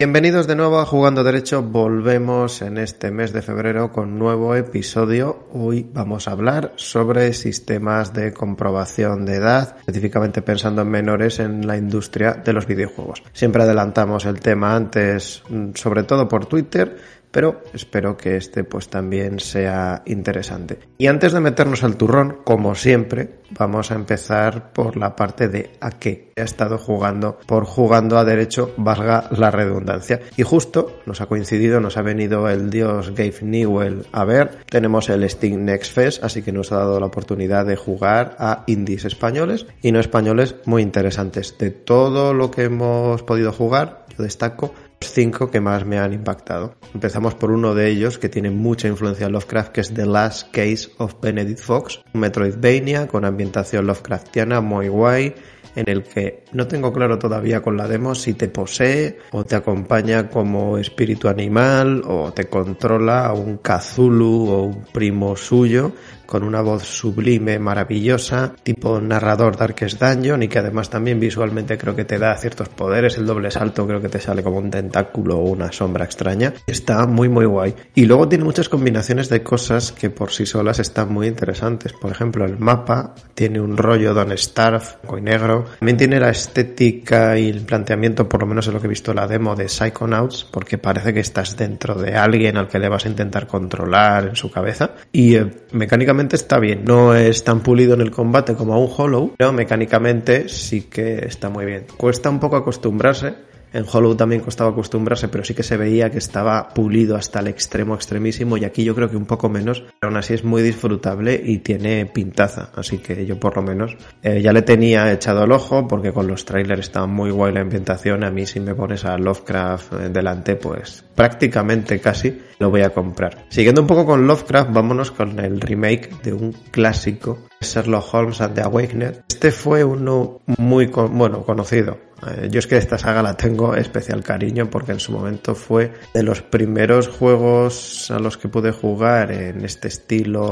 Bienvenidos de nuevo a Jugando Derecho. Volvemos en este mes de febrero con nuevo episodio. Hoy vamos a hablar sobre sistemas de comprobación de edad, específicamente pensando en menores en la industria de los videojuegos. Siempre adelantamos el tema antes, mm, sobre todo por Twitter pero espero que este pues también sea interesante. Y antes de meternos al turrón, como siempre, vamos a empezar por la parte de a qué he estado jugando, por jugando a derecho, valga la redundancia. Y justo nos ha coincidido, nos ha venido el dios Gabe Newell a ver, tenemos el Steam Next Fest, así que nos ha dado la oportunidad de jugar a indies españoles y no españoles muy interesantes. De todo lo que hemos podido jugar, yo destaco cinco que más me han impactado. Empezamos por uno de ellos que tiene mucha influencia en Lovecraft, que es The Last Case of Benedict Fox, Metroidvania con ambientación Lovecraftiana muy guay, en el que no tengo claro todavía con la demo si te posee o te acompaña como espíritu animal o te controla a un Cthulhu o un primo suyo con una voz sublime, maravillosa, tipo narrador Darkest Dungeon y que además también visualmente creo que te da ciertos poderes, el doble salto creo que te sale como un tentáculo o una sombra extraña. Está muy muy guay. Y luego tiene muchas combinaciones de cosas que por sí solas están muy interesantes. Por ejemplo, el mapa tiene un rollo Don Starve, y negro. También tiene la estética y el planteamiento, por lo menos en lo que he visto la demo de Psychonauts, porque parece que estás dentro de alguien al que le vas a intentar controlar en su cabeza. Y eh, mecánicamente está bien. No es tan pulido en el combate como a un Hollow, pero mecánicamente sí que está muy bien. Cuesta un poco acostumbrarse, en Hollow también costaba acostumbrarse, pero sí que se veía que estaba pulido hasta el extremo extremísimo y aquí yo creo que un poco menos, pero aún así es muy disfrutable y tiene pintaza, así que yo por lo menos eh, ya le tenía echado el ojo porque con los trailers está muy guay la ambientación, a mí si me pones a Lovecraft eh, delante pues prácticamente casi lo voy a comprar. Siguiendo un poco con Lovecraft, vámonos con el remake de un clásico, Sherlock Holmes and the Awakened. Este fue uno muy bueno conocido eh, yo es que esta saga la tengo especial cariño porque en su momento fue de los primeros juegos a los que pude jugar en este estilo,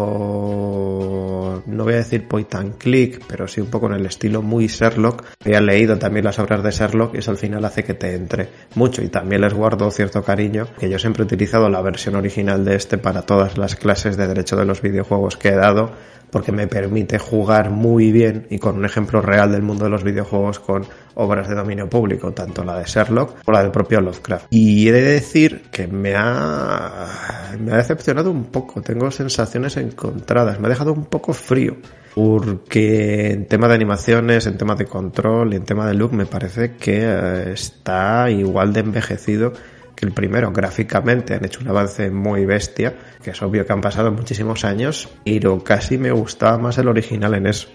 no voy a decir point and click, pero sí un poco en el estilo muy Sherlock. Había leído también las obras de Sherlock y eso al final hace que te entre mucho y también les guardo cierto cariño, que yo siempre he utilizado la versión original de este para todas las clases de derecho de los videojuegos que he dado porque me permite jugar muy bien y con un ejemplo real del mundo de los videojuegos con obras de dominio público, tanto la de Sherlock como la del propio Lovecraft. Y he de decir que me ha, me ha decepcionado un poco, tengo sensaciones encontradas, me ha dejado un poco frío, porque en tema de animaciones, en tema de control y en tema de look me parece que eh, está igual de envejecido que el primero gráficamente han hecho un avance muy bestia, que es obvio que han pasado muchísimos años, pero casi me gustaba más el original en eso.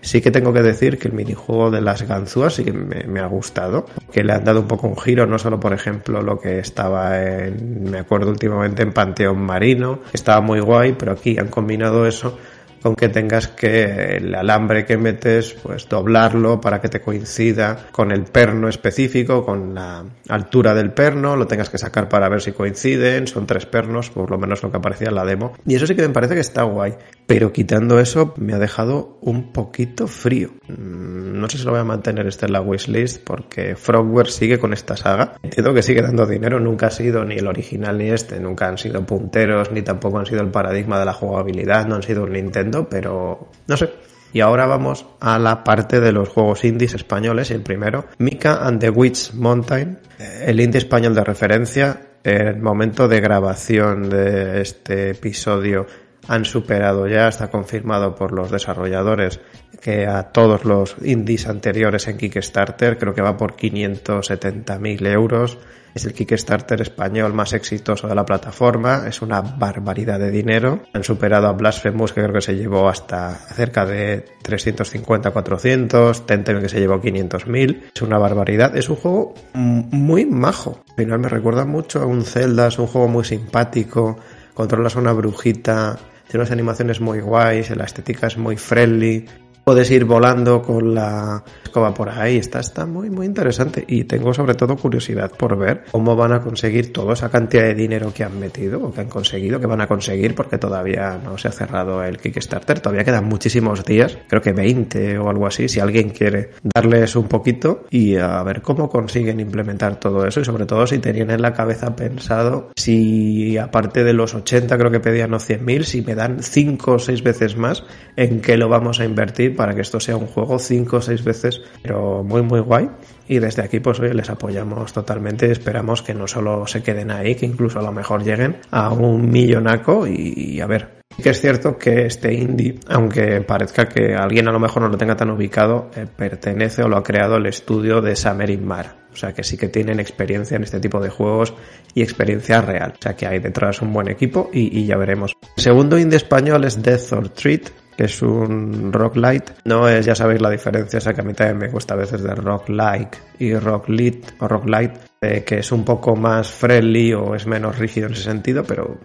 Sí que tengo que decir que el minijuego de las ganzúas sí que me, ha gustado, que le han dado un poco un giro, no solo por ejemplo lo que estaba en, me acuerdo últimamente en Panteón Marino, estaba muy guay, pero aquí han combinado eso con que tengas que el alambre que metes, pues doblarlo para que te coincida con el perno específico, con la altura del perno, lo tengas que sacar para ver si coinciden, son tres pernos, por lo menos lo que aparecía en la demo. Y eso sí que me parece que está guay, pero quitando eso me ha dejado un poquito frío. Mm, no sé si lo voy a mantener este en la wishlist porque Frogware sigue con esta saga. Entiendo que sigue dando dinero, nunca ha sido ni el original ni este, nunca han sido punteros, ni tampoco han sido el paradigma de la jugabilidad, no han sido un Nintendo pero no sé. Y ahora vamos a la parte de los juegos indies españoles. El primero, Mika and the Witch Mountain, el indie español de referencia. En el momento de grabación de este episodio han superado ya, está confirmado por los desarrolladores que a todos los indies anteriores en Kickstarter, creo que va por 570.000 euros es el Kickstarter español más exitoso de la plataforma, es una barbaridad de dinero. Han superado a Blasphemous, que creo que se llevó hasta cerca de 350-400, Tentem que se llevó 500.000. Es una barbaridad. Es un juego muy majo. Al final me recuerda mucho a un Zelda, es un juego muy simpático, controlas a una brujita, tiene unas animaciones muy guays, la estética es muy friendly, puedes ir volando con la escoba por ahí. Está, está muy, muy interesante. Y tengo sobre todo curiosidad por ver cómo van a conseguir toda esa cantidad de dinero que han metido o que han conseguido, que van a conseguir, porque todavía no se ha cerrado el Kickstarter. Todavía quedan muchísimos días, creo que 20 o algo así, si alguien quiere darles un poquito y a ver cómo consiguen implementar todo eso y sobre todo si tenían en la cabeza pensado si aparte de los 80 creo que pedían o 100.000, si me dan 5 o 6 veces más, en qué lo vamos a invertir para que esto sea un juego 5 o 6 veces, pero muy muy guay. Y desde aquí pues hoy les apoyamos totalmente, esperamos que no solo se queden ahí, que incluso a lo mejor lleguen a un millonaco y, a ver, que es cierto que este indie, aunque parezca que alguien a lo mejor no lo tenga tan ubicado, eh, pertenece o lo ha creado el estudio de Samerin Mar. O sea que sí que tienen experiencia en este tipo de juegos y experiencia real. O sea que hay detrás un buen equipo y, y ya veremos. El segundo indie español es Death or Treat, que es un rock light. No es, ya sabéis la diferencia, esa que a mí también me gusta a veces de rock like y rock lit o rock light, eh, que es un poco más friendly o es menos rígido en ese sentido, pero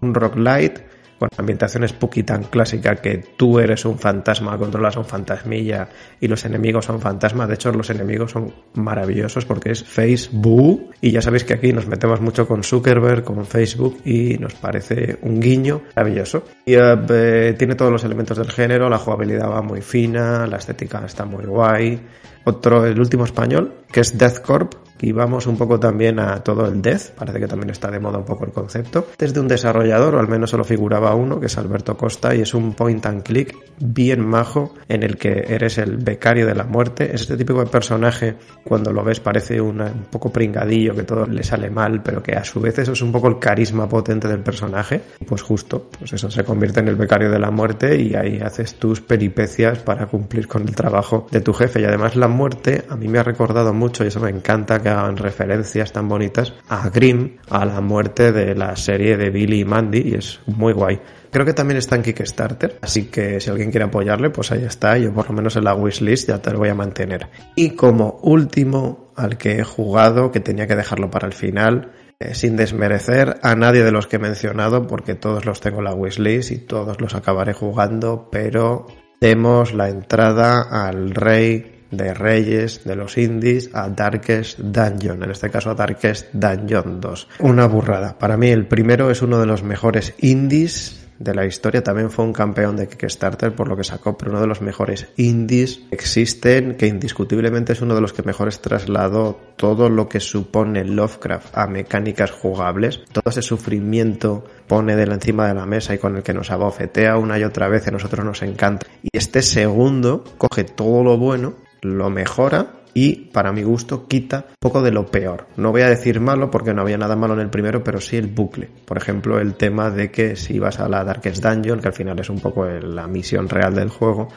un rock light con ambientación spooky tan clásica que tú eres un fantasma, controlas un fantasmilla y los enemigos son fantasmas. De hecho, los enemigos son maravillosos porque es Facebook y ya sabéis que aquí nos metemos mucho con Zuckerberg, con Facebook y nos parece un guiño maravilloso. Y eh, tiene todos los elementos del género, la jugabilidad va muy fina, la estética está muy guay. Otro, el último español, que es Death Corp, y vamos un poco también a todo el death, parece que también está de moda un poco el concepto. Desde un desarrollador, o al menos solo figuraba uno, que es Alberto Costa, y es un point and click bien majo en el que eres el becario de la muerte. Es este típico de personaje, cuando lo ves parece un poco pringadillo, que todo le sale mal, pero que a su vez eso es un poco el carisma potente del personaje. Pues justo, pues eso se convierte en el becario de la muerte y ahí haces tus peripecias para cumplir con el trabajo de tu jefe. Y además la muerte a mí me ha recordado mucho, y eso me encanta, hagan referencias tan bonitas a Grimm, a la muerte de la serie de Billy y Mandy, y es muy guay. Creo que también está en Kickstarter, así que si alguien quiere apoyarle, pues ahí está. Yo por lo menos en la wishlist ya te lo voy a mantener. Y como último al que he jugado, que tenía que dejarlo para el final, eh, sin desmerecer a nadie de los que he mencionado, porque todos los tengo en la wishlist y todos los acabaré jugando, pero demos la entrada al rey de Reyes de los Indies a Darkest Dungeon, en este caso a Darkest Dungeon 2. Una burrada. Para mí el primero es uno de los mejores indies de la historia. También fue un campeón de Kickstarter por lo que sacó, pero uno de los mejores indies existen, que indiscutiblemente es uno de los que mejores trasladó todo lo que supone Lovecraft a mecánicas jugables. Todo ese sufrimiento pone de la encima de la mesa y con el que nos abofetea una y otra vez a nosotros nos encanta. Y este segundo coge todo lo bueno lo mejora y para mi gusto quita poco de lo peor. No voy a decir malo porque no había nada malo en el primero, pero sí el bucle. Por ejemplo, el tema de que si ibas a la Darkest Dungeon, que al final es un poco la misión real del juego,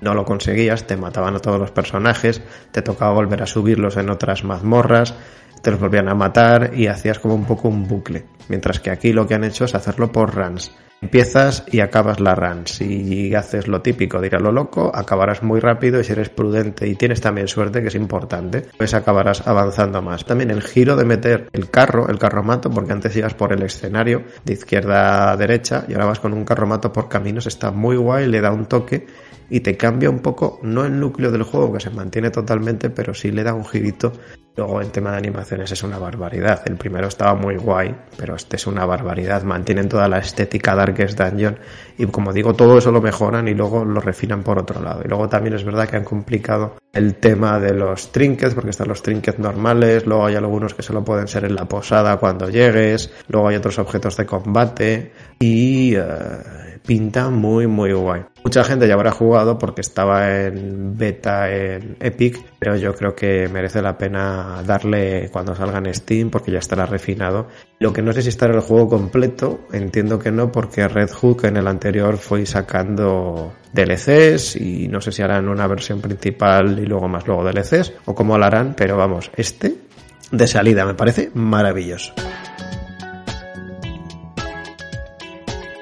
no lo conseguías, te mataban a todos los personajes, te tocaba volver a subirlos en otras mazmorras, te los volvían a matar y hacías como un poco un bucle. Mientras que aquí lo que han hecho es hacerlo por runs. Empiezas y acabas la run. Si haces lo típico de ir a lo loco, acabarás muy rápido y si eres prudente y tienes también suerte, que es importante, pues acabarás avanzando más. También el giro de meter el carro, el carromato, porque antes ibas por el escenario de izquierda a derecha y ahora vas con un carromato por caminos, está muy guay, le da un toque y te cambia un poco, no el núcleo del juego que se mantiene totalmente, pero sí le da un girito. Luego en tema de animaciones es una barbaridad. El primero estaba muy guay, pero este es una barbaridad. Mantienen toda la estética Darkest Dungeon y como digo, todo eso lo mejoran y luego lo refinan por otro lado. Y luego también es verdad que han complicado el tema de los trinkets, porque están los trinkets normales, luego hay algunos que solo pueden ser en la posada cuando llegues, luego hay otros objetos de combate y... Eh, pinta muy muy guay. Mucha gente ya habrá jugado porque estaba en beta en Epic, pero yo creo que merece la pena darle cuando salga en Steam porque ya estará refinado. Lo que no sé si estará el juego completo, entiendo que no porque Red Hook en el anterior fue sacando DLCs y no sé si harán una versión principal y luego más luego DLCs o cómo lo harán, pero vamos, este de salida me parece maravilloso.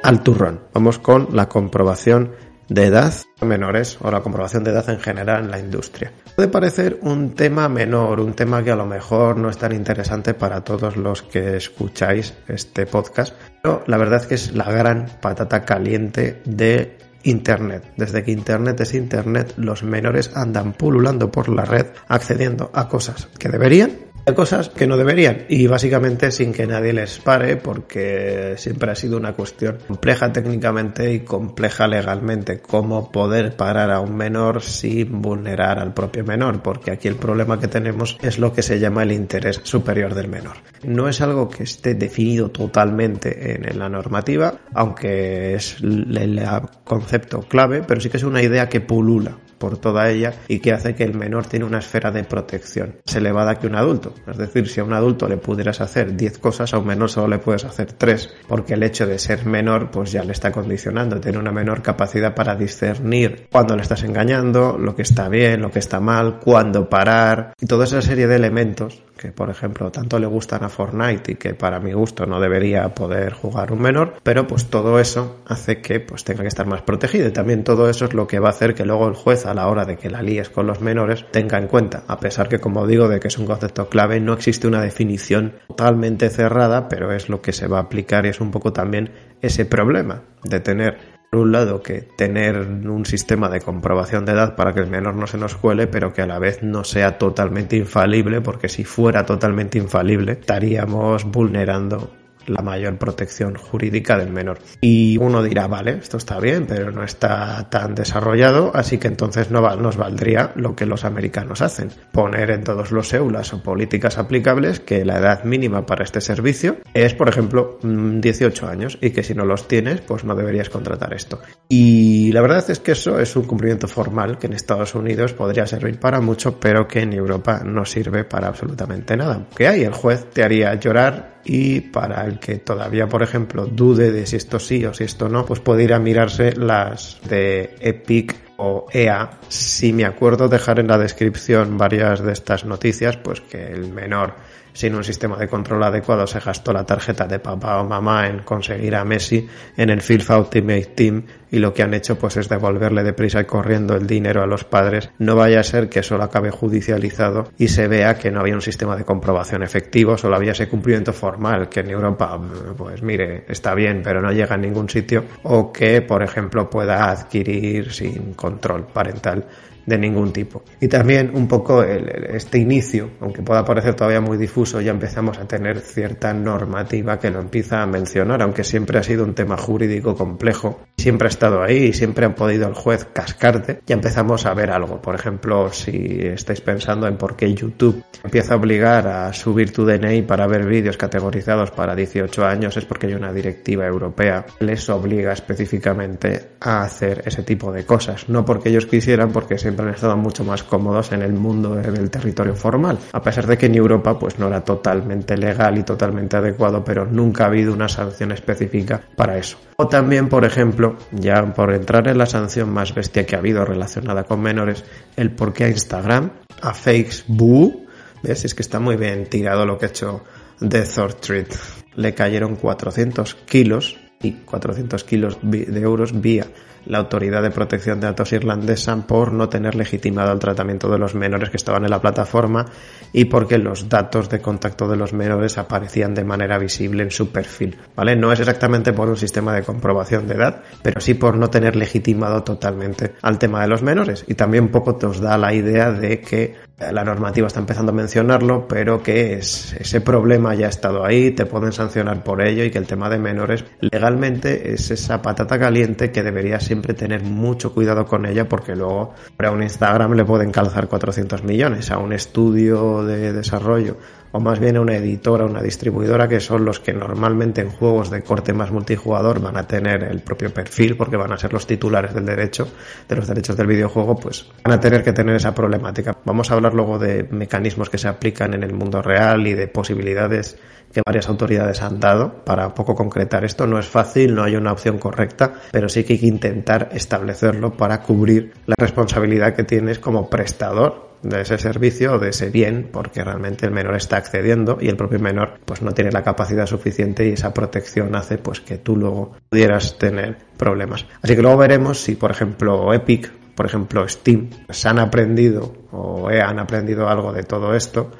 Al turrón. Vamos con la comprobación de edad menores o la comprobación de edad en general en la industria. Puede parecer un tema menor, un tema que a lo mejor no es tan interesante para todos los que escucháis este podcast, pero la verdad es que es la gran patata caliente de Internet. Desde que Internet es Internet, los menores andan pululando por la red, accediendo a cosas que deberían cosas que no deberían. Y básicamente sin que nadie les pare porque siempre ha sido una cuestión compleja técnicamente y compleja legalmente. Cómo poder parar a un menor sin vulnerar al propio menor porque aquí el problema que tenemos es lo que se llama el interés superior del menor. No es algo que esté definido totalmente en la normativa aunque es el concepto clave pero sí que es una idea que pulula por toda ella y que hace que el menor tiene una esfera de protección más elevada que un adulto. Es decir, si a un adulto le pudieras hacer 10 cosas, a un menor solo le puedes hacer 3, porque el hecho de ser menor pues ya le está condicionando, tiene una menor capacidad para discernir cuándo le estás engañando, lo que está bien, lo que está mal, cuándo parar y toda esa serie de elementos que por ejemplo tanto le gustan a Fortnite y que para mi gusto no debería poder jugar un menor, pero pues todo eso hace que pues tenga que estar más protegido. Y también todo eso es lo que va a hacer que luego el juez a la hora de que la líes con los menores tenga en cuenta, a pesar que como digo de que es un concepto clave, no existe una definición totalmente cerrada, pero es lo que se va a aplicar y es un poco también ese problema de tener por un lado, que tener un sistema de comprobación de edad para que el menor no se nos cuele, pero que a la vez no sea totalmente infalible, porque si fuera totalmente infalible, estaríamos vulnerando la mayor protección jurídica del menor. Y uno dirá, vale, esto está bien, pero no está tan desarrollado, así que entonces no nos valdría lo que los americanos hacen, poner en todos los EULAS o políticas aplicables que la edad mínima para este servicio es, por ejemplo, 18 mm, años y que si no los tienes, pues no deberías contratar esto. Y la verdad es que eso es un cumplimiento formal que en Estados Unidos podría servir para mucho, pero que en Europa no sirve para absolutamente nada. Que hay, el juez te haría llorar y para el que todavía, por ejemplo, dude de si esto sí o si esto no, pues puede ir a mirarse las de Epic o EA. Si me acuerdo dejar en la descripción varias de estas noticias, pues que el menor sin un sistema de control adecuado se gastó la tarjeta de papá o mamá en conseguir a Messi en el FIFA Ultimate Team y lo que han hecho pues es devolverle deprisa y corriendo el dinero a los padres. No vaya a ser que solo acabe judicializado y se vea que no había un sistema de comprobación efectivo, solo había ese cumplimiento formal que en Europa pues mire está bien pero no llega a ningún sitio o que por ejemplo pueda adquirir sin control parental de ningún tipo. Y también un poco este inicio, aunque pueda parecer todavía muy difuso, ya empezamos a tener cierta normativa que lo empieza a mencionar, aunque siempre ha sido un tema jurídico complejo, siempre ha estado ahí y siempre han podido el juez cascarte, ya empezamos a ver algo. Por ejemplo, si estáis pensando en por qué YouTube empieza a obligar a subir tu DNI para ver vídeos categorizados para 18 años, es porque hay una directiva europea que les obliga específicamente a hacer ese tipo de cosas, no porque ellos quisieran, porque siempre han estado mucho más cómodos en el mundo del territorio formal, a pesar de que en Europa pues no era totalmente legal y totalmente adecuado, pero nunca ha habido una sanción específica para eso. O también, por ejemplo, ya por entrar en la sanción más bestia que ha habido relacionada con menores, el por qué a Instagram, a Facebook, ¿ves? Es que está muy bien tirado lo que ha hecho The Third Street. Le cayeron 400 kilos y 400 kilos de euros vía la Autoridad de Protección de Datos irlandesa por no tener legitimado el tratamiento de los menores que estaban en la plataforma y porque los datos de contacto de los menores aparecían de manera visible en su perfil, ¿vale? No es exactamente por un sistema de comprobación de edad, pero sí por no tener legitimado totalmente al tema de los menores y también un poco te os da la idea de que la normativa está empezando a mencionarlo, pero que es, ese problema ya ha estado ahí, te pueden sancionar por ello y que el tema de menores legalmente es esa patata caliente que debería siempre tener mucho cuidado con ella porque luego a un Instagram le pueden calzar 400 millones, a un estudio de desarrollo o más bien una editora, una distribuidora, que son los que normalmente en juegos de corte más multijugador van a tener el propio perfil, porque van a ser los titulares del derecho, de los derechos del videojuego, pues van a tener que tener esa problemática. Vamos a hablar luego de mecanismos que se aplican en el mundo real y de posibilidades que varias autoridades han dado para poco concretar esto. No es fácil, no hay una opción correcta, pero sí que hay que intentar establecerlo para cubrir la responsabilidad que tienes como prestador de ese servicio o de ese bien porque realmente el menor está accediendo y el propio menor pues no tiene la capacidad suficiente y esa protección hace pues que tú luego pudieras tener problemas. Así que luego veremos si por ejemplo Epic, por ejemplo Steam, se han aprendido o han aprendido algo de todo esto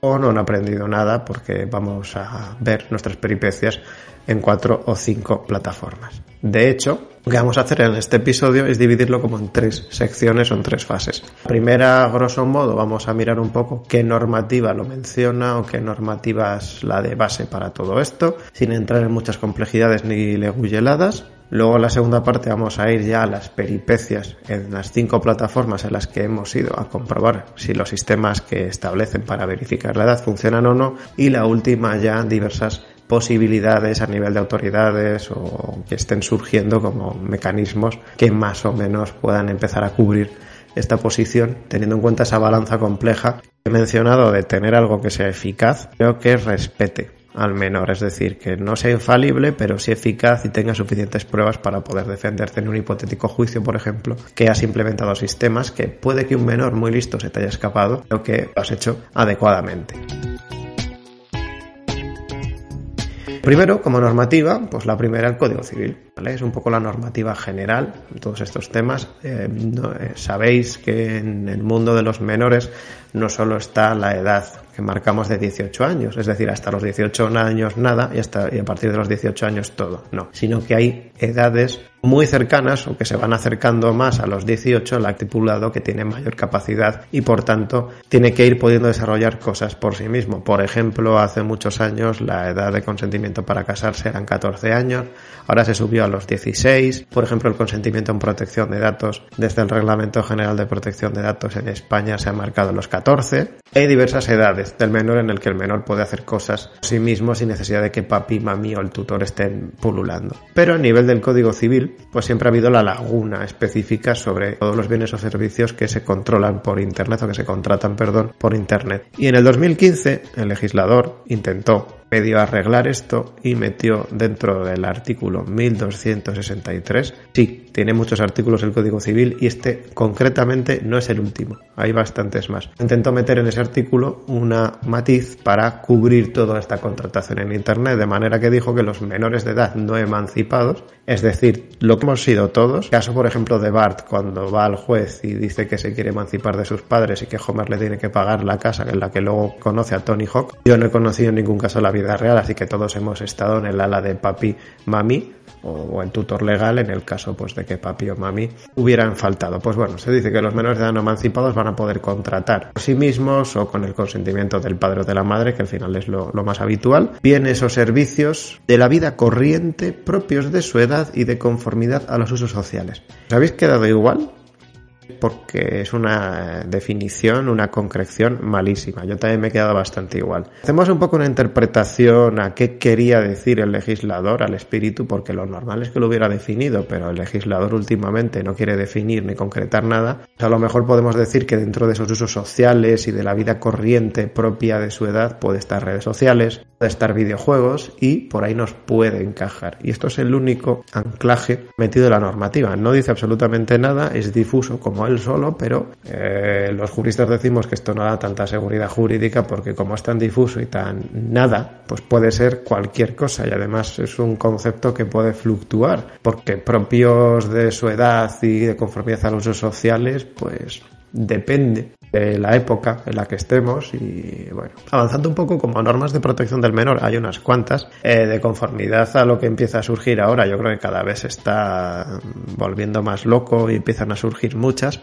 o no han aprendido nada porque vamos a ver nuestras peripecias en cuatro o cinco plataformas. De hecho, lo que vamos a hacer en este episodio es dividirlo como en tres secciones o en tres fases. Primera, grosso modo, vamos a mirar un poco qué normativa lo menciona o qué normativa es la de base para todo esto, sin entrar en muchas complejidades ni leguyeladas. Luego en la segunda parte vamos a ir ya a las peripecias en las cinco plataformas en las que hemos ido a comprobar si los sistemas que establecen para verificar la edad funcionan o no. Y la última ya diversas posibilidades a nivel de autoridades o que estén surgiendo como mecanismos que más o menos puedan empezar a cubrir esta posición, teniendo en cuenta esa balanza compleja que he mencionado de tener algo que sea eficaz, creo que respete al menor, es decir, que no sea infalible, pero sí eficaz y tenga suficientes pruebas para poder defenderte en un hipotético juicio, por ejemplo, que has implementado sistemas que puede que un menor muy listo se te haya escapado, pero que lo has hecho adecuadamente. Primero, como normativa, pues la primera el Código Civil. Es un poco la normativa general en todos estos temas. Eh, eh, sabéis que en el mundo de los menores no solo está la edad que marcamos de 18 años, es decir, hasta los 18 años nada y, hasta, y a partir de los 18 años todo, no, sino que hay edades muy cercanas o que se van acercando más a los 18 el actipulado que tiene mayor capacidad y por tanto tiene que ir pudiendo desarrollar cosas por sí mismo. Por ejemplo, hace muchos años la edad de consentimiento para casarse eran 14 años, ahora se subió a los 16. Por ejemplo, el consentimiento en protección de datos desde el Reglamento General de Protección de Datos en España se ha marcado los 14. Hay diversas edades del menor en el que el menor puede hacer cosas por sí mismo sin necesidad de que papi, mami o el tutor estén pululando. Pero a nivel del Código Civil, pues siempre ha habido la laguna específica sobre todos los bienes o servicios que se controlan por Internet o que se contratan, perdón, por Internet. Y en el 2015 el legislador intentó medio arreglar esto y metió dentro del artículo 1263. Sí, tiene muchos artículos el Código Civil y este concretamente no es el último, hay bastantes más. Intentó meter en ese artículo una matiz para cubrir toda esta contratación en Internet, de manera que dijo que los menores de edad no emancipados, es decir, lo que hemos sido todos, caso por ejemplo de Bart cuando va al juez y dice que se quiere emancipar de sus padres y que Homer le tiene que pagar la casa en la que luego conoce a Tony Hawk, yo no he conocido en ningún caso la vida real, así que todos hemos estado en el ala de papi, mami o, en tutor legal en el caso pues de que papi o mami hubieran faltado. Pues bueno, se dice que los menores de edad no emancipados van a poder contratar por sí mismos o con el consentimiento del padre o de la madre, que al final es lo, lo más habitual, bienes o servicios de la vida corriente propios de su edad y de conformidad a los usos sociales. ¿Os habéis quedado igual? Porque es una definición, una concreción malísima. Yo también me he quedado bastante igual. Hacemos un poco una interpretación a qué quería decir el legislador al espíritu, porque lo normal es que lo hubiera definido, pero el legislador últimamente no quiere definir ni concretar nada. A lo mejor podemos decir que dentro de esos usos sociales y de la vida corriente propia de su edad puede estar redes sociales, puede estar videojuegos y por ahí nos puede encajar. Y esto es el único anclaje metido en la normativa. No dice absolutamente nada, es difuso como él solo, pero eh, los juristas decimos que esto no da tanta seguridad jurídica porque como es tan difuso y tan nada, pues puede ser cualquier cosa y además es un concepto que puede fluctuar porque propios de su edad y de conformidad a los usos sociales, pues depende de la época en la que estemos y bueno, avanzando un poco como normas de protección del menor, hay unas cuantas, eh, de conformidad a lo que empieza a surgir ahora, yo creo que cada vez se está volviendo más loco y empiezan a surgir muchas,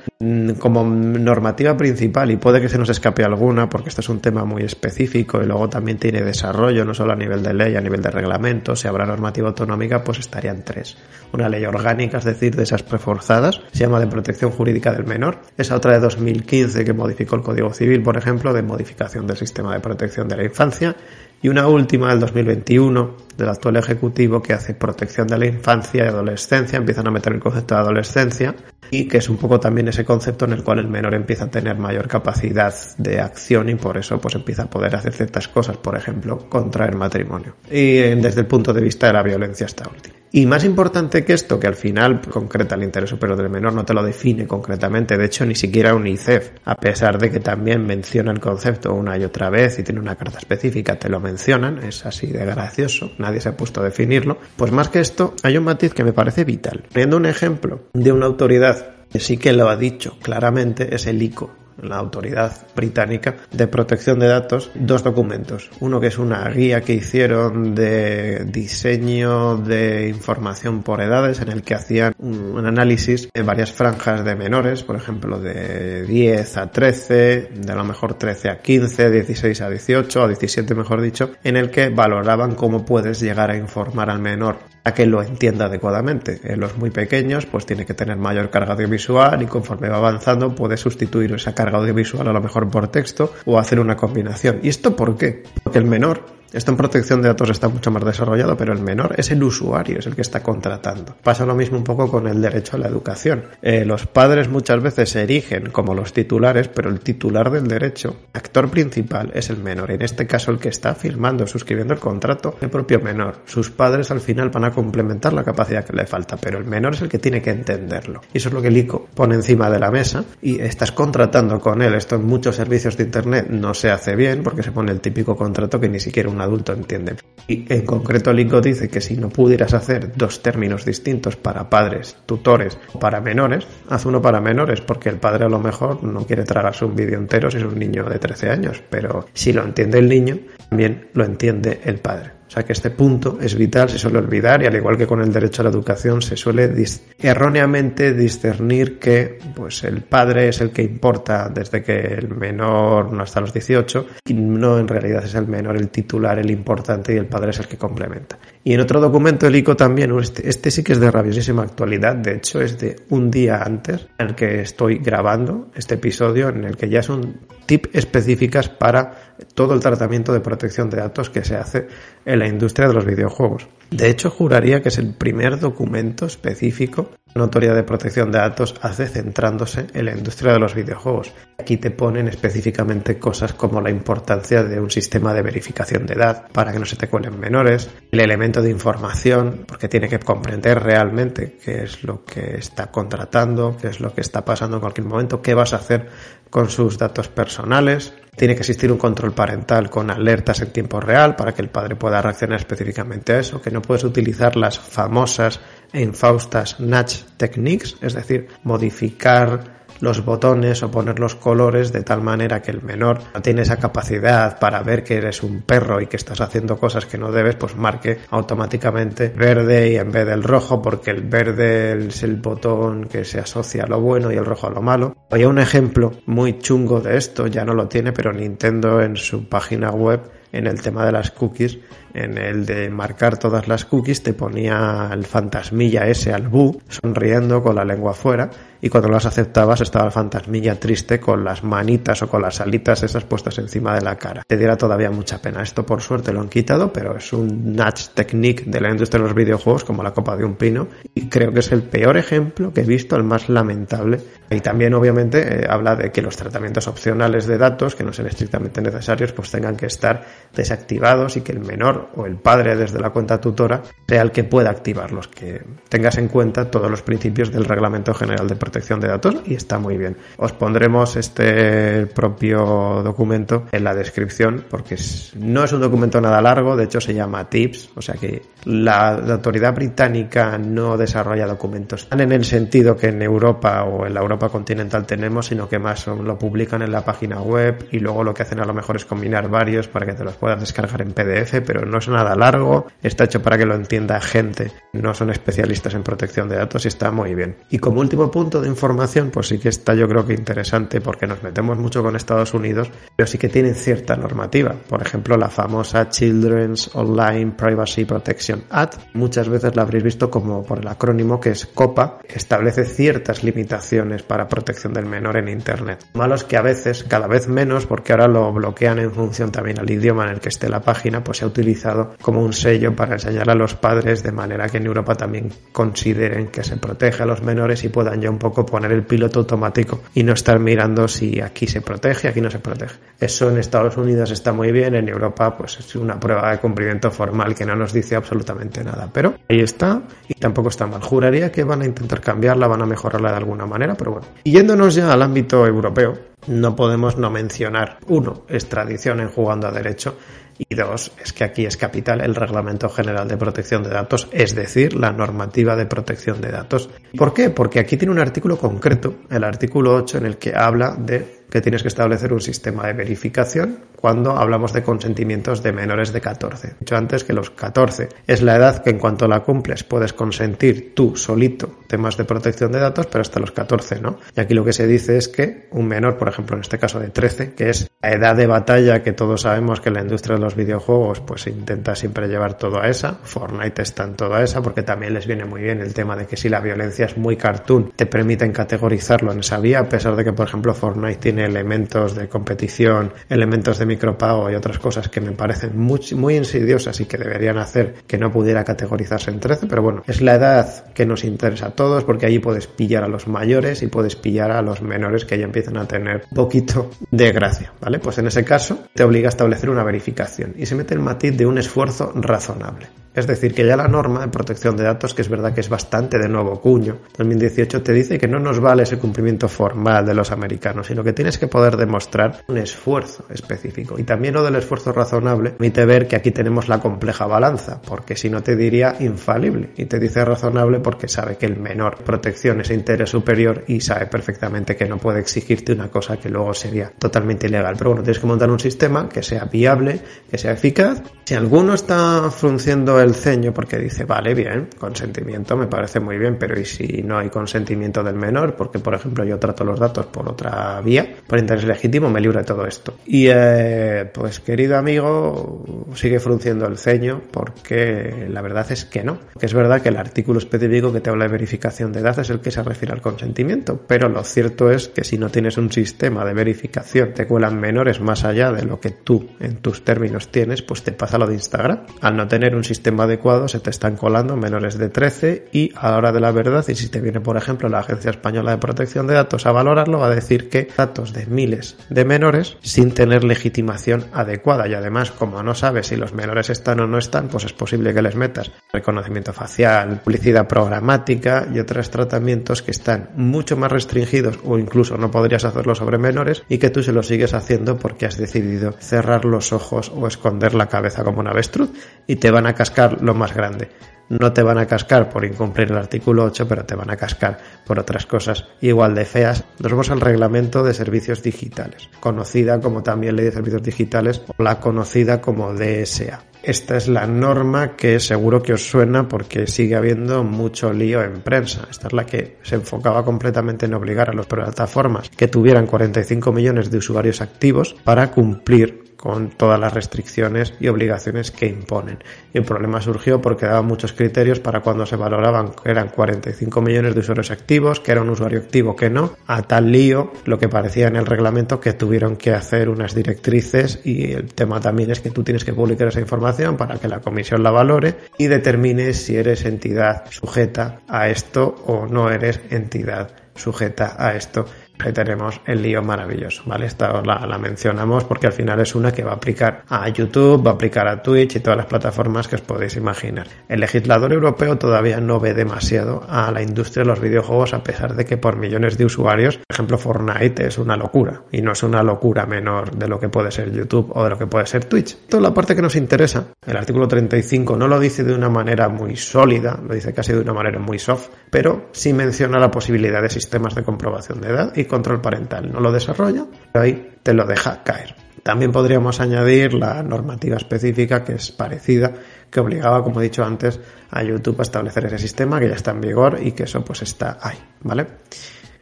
como normativa principal y puede que se nos escape alguna porque esto es un tema muy específico y luego también tiene desarrollo no solo a nivel de ley, a nivel de reglamento, si habrá normativa autonómica pues estarían tres. Una ley orgánica, es decir, de esas preforzadas, se llama de protección jurídica del menor, esa otra de 2015 que modificó el Código Civil, por ejemplo, de modificación del sistema de protección de la infancia, y una última del 2021 del actual Ejecutivo que hace protección de la infancia y adolescencia, empiezan a meter el concepto de adolescencia y que es un poco también ese concepto en el cual el menor empieza a tener mayor capacidad de acción y por eso pues empieza a poder hacer ciertas cosas, por ejemplo, contraer matrimonio. Y eh, desde el punto de vista de la violencia esta última. Y más importante que esto, que al final concreta el interés superior del menor, no te lo define concretamente, de hecho ni siquiera UNICEF, a pesar de que también menciona el concepto una y otra vez y tiene una carta específica, te lo mencionan, es así de gracioso, nadie se ha puesto a definirlo, pues más que esto hay un matiz que me parece vital. Viendo un ejemplo de una autoridad que sí que lo ha dicho claramente, es el ICO, la autoridad británica de protección de datos, dos documentos. Uno que es una guía que hicieron de diseño de información por edades en el que hacían un análisis de varias franjas de menores, por ejemplo de 10 a 13, de a lo mejor 13 a 15, 16 a 18 o 17 mejor dicho, en el que valoraban cómo puedes llegar a informar al menor a que lo entienda adecuadamente. En los muy pequeños pues tiene que tener mayor carga audiovisual y conforme va avanzando puede sustituir esa carga audiovisual a lo mejor por texto o hacer una combinación. ¿Y esto por qué? Porque el menor esto en protección de datos está mucho más desarrollado, pero el menor es el usuario, es el que está contratando. Pasa lo mismo un poco con el derecho a la educación. Eh, los padres muchas veces se erigen como los titulares, pero el titular del derecho, actor principal, es el menor. En este caso, el que está firmando, suscribiendo el contrato, el propio menor. Sus padres al final van a complementar la capacidad que le falta, pero el menor es el que tiene que entenderlo. Y eso es lo que el ICO pone encima de la mesa y estás contratando con él. Esto en muchos servicios de Internet no se hace bien porque se pone el típico contrato que ni siquiera una adulto entiende. Y en concreto Lingo dice que si no pudieras hacer dos términos distintos para padres, tutores o para menores, haz uno para menores, porque el padre a lo mejor no quiere tragarse un vídeo entero si es un niño de 13 años, pero si lo entiende el niño, también lo entiende el padre. O sea que este punto es vital, se suele olvidar y al igual que con el derecho a la educación se suele erróneamente discernir que pues el padre es el que importa desde que el menor no hasta los 18 y no en realidad es el menor el titular, el importante y el padre es el que complementa. Y en otro documento el ICO también, este, este sí que es de rabiosísima actualidad, de hecho es de un día antes en el que estoy grabando este episodio en el que ya son tip específicas para todo el tratamiento de protección de datos que se hace en la industria de los videojuegos. De hecho, juraría que es el primer documento específico una autoridad de protección de datos hace centrándose en la industria de los videojuegos. Aquí te ponen específicamente cosas como la importancia de un sistema de verificación de edad para que no se te cuelen menores, el elemento de información, porque tiene que comprender realmente qué es lo que está contratando, qué es lo que está pasando en cualquier momento, qué vas a hacer con sus datos personales, tiene que existir un control parental con alertas en tiempo real para que el padre pueda reaccionar específicamente a eso, que no puedes utilizar las famosas e infaustas nudge techniques, es decir, modificar los botones o poner los colores de tal manera que el menor no tiene esa capacidad para ver que eres un perro y que estás haciendo cosas que no debes, pues marque automáticamente verde y en vez del rojo, porque el verde es el botón que se asocia a lo bueno y el rojo a lo malo. Hay un ejemplo muy chungo de esto, ya no lo tiene, pero Nintendo en su página web en el tema de las cookies, en el de marcar todas las cookies, te ponía el fantasmilla ese al bu, sonriendo con la lengua afuera, y cuando las aceptabas estaba el fantasmilla triste con las manitas o con las alitas esas puestas encima de la cara. Te diera todavía mucha pena. Esto por suerte lo han quitado, pero es un nudge technique de la industria de los videojuegos como la copa de un pino, y creo que es el peor ejemplo que he visto, el más lamentable. Y también obviamente eh, habla de que los tratamientos opcionales de datos, que no sean estrictamente necesarios, pues tengan que estar desactivados y que el menor o el padre desde la cuenta tutora sea el que pueda activarlos, que tengas en cuenta todos los principios del Reglamento General de Protección de Datos y está muy bien. Os pondremos este propio documento en la descripción porque no es un documento nada largo, de hecho se llama TIPS, o sea que la, autoridad británica no desarrolla documentos tan en el sentido que en Europa o en la Europa continental tenemos, sino que más lo publican en la página web y luego lo que hacen a lo mejor es combinar varios para que te los puedas descargar en PDF, pero no es nada largo, está hecho para que lo entienda gente, no son especialistas en protección de datos y está muy bien. Y como último punto de información, pues sí que está yo creo que interesante porque nos metemos mucho con Estados Unidos, pero sí que tienen cierta normativa. Por ejemplo, la famosa Children's Online Privacy Protection Act, muchas veces la habréis visto como por el acrónimo que es COPA, establece ciertas limitaciones para protección del menor en Internet. Malo es que a veces, cada vez menos, porque ahora lo bloquean en función también al idioma en el que esté la página, pues se ha utilizado como un sello para enseñar a los padres de manera que en Europa también consideren que se protege a los menores y puedan ya un poco poner el piloto automático y no estar mirando si aquí se protege, aquí no se protege. Eso en Estados Unidos está muy bien, en Europa pues es una prueba de cumplimiento formal que no nos dice absolutamente nada, pero ahí está y tampoco está mal. Juraría que van a intentar cambiarla, van a mejorarla de alguna manera, pero bueno. Y yéndonos ya al ámbito europeo, no podemos no mencionar, uno, extradición en jugando a derecho, Y dos, es que aquí es capital el Reglamento General de Protección de Datos, es decir, la normativa de protección de datos. ¿Por qué? Porque aquí tiene un artículo concreto, el artículo 8, en el que habla de que tienes que establecer un sistema de verificación cuando hablamos de consentimientos de menores de 14. He dicho antes que los 14 es la edad que en cuanto la cumples puedes consentir tú solito temas de protección de datos, pero hasta los 14 no. Y aquí lo que se dice es que un menor, por ejemplo, en este caso de 13, que es la edad de batalla que todos sabemos que la industria de los videojuegos pues intenta siempre llevar todo a esa, Fortnite está en toda esa porque también les viene muy bien el tema de que si la violencia es muy cartoon te permiten categorizarlo en esa vía, a pesar de que por ejemplo Fortnite tiene elementos de competición, elementos de micropago y otras cosas que me parecen muy, muy insidiosas y que deberían hacer que no pudiera categorizarse en 13, pero bueno, es la edad que nos interesa a todos porque allí puedes pillar a los mayores y puedes pillar a los menores que ya empiezan a tener poquito de gracia, ¿vale? Pues en ese caso te obliga a establecer una verificación y se mete el matiz de un esfuerzo razonable. Es decir, que ya la norma de protección de datos, que es verdad que es bastante de nuevo cuño, 2018 te dice que no nos vale ese cumplimiento formal de los americanos, sino que tienes que poder demostrar un esfuerzo específico. Y también lo del esfuerzo razonable permite ver que aquí tenemos la compleja balanza, porque si no te diría infalible. Y te dice razonable porque sabe que el menor protección es interés superior y sabe perfectamente que no puede exigirte una cosa que luego sería totalmente ilegal. Pero bueno, tienes que montar un sistema que sea viable, que sea eficaz. Si alguno está frunciendo el ceño porque dice, vale, bien, consentimiento me parece muy bien, pero ¿y si no hay consentimiento del menor? Porque, por ejemplo, yo trato los datos por otra vía, por interés legítimo, me libra de todo esto. Y, eh, pues, querido amigo, sigue frunciendo el ceño porque la verdad es que no. Que es verdad que el artículo específico que te habla de verificación de edad es el que se refiere al consentimiento, pero lo cierto es que si no tienes un sistema de verificación, te cuelan menores más allá de lo que tú en tus términos tienes, pues te pasa lo de Instagram. Al no tener un sistema adecuado se te están colando menores de 13 y a la hora de la verdad, y si te viene por ejemplo la Agencia Española de Protección de Datos a valorarlo, va a decir que datos de miles de menores sin tener legitimación adecuada. Y además como no sabes si los menores están o no están, pues es posible que les metas reconocimiento facial, publicidad programática y otros tratamientos que están mucho más restringidos o incluso no podrías hacerlo sobre menores y que tú se lo sigues haciendo porque has decidido cerrar los ojos o esconder la cabeza como un avestruz y te van a lo más grande. No te van a cascar por incumplir el artículo 8, pero te van a cascar por otras cosas igual de feas. Nos vamos al reglamento de servicios digitales, conocida como también ley de servicios digitales o la conocida como DSA. Esta es la norma que seguro que os suena porque sigue habiendo mucho lío en prensa. Esta es la que se enfocaba completamente en obligar a las plataformas que tuvieran 45 millones de usuarios activos para cumplir con todas las restricciones y obligaciones que imponen. Y el problema surgió porque daban muchos criterios para cuando se valoraban que eran 45 millones de usuarios activos, que era un usuario activo que no, a tal lío lo que parecía en el reglamento que tuvieron que hacer unas directrices y el tema también es que tú tienes que publicar esa información para que la comisión la valore y determine si eres entidad sujeta a esto o no eres entidad sujeta a esto ahí tenemos el lío maravilloso, ¿vale? Esta la, la, mencionamos porque al final es una que va a aplicar a YouTube, va a aplicar a Twitch y todas las plataformas que os podéis imaginar. El legislador europeo todavía no ve demasiado a la industria de los videojuegos a pesar de que por millones de usuarios, por ejemplo Fortnite es una locura y no es una locura menor de lo que puede ser YouTube o de lo que puede ser Twitch. Toda la parte que nos interesa, el artículo 35 no lo dice de una manera muy sólida, lo dice casi de una manera muy soft, pero sí menciona la posibilidad de sistemas de comprobación de edad y control parental. No lo desarrolla, pero ahí te lo deja caer. También podríamos añadir la normativa específica que es parecida, que obligaba, como he dicho antes, a YouTube a establecer ese sistema que ya está en vigor y que eso pues está ahí, ¿vale?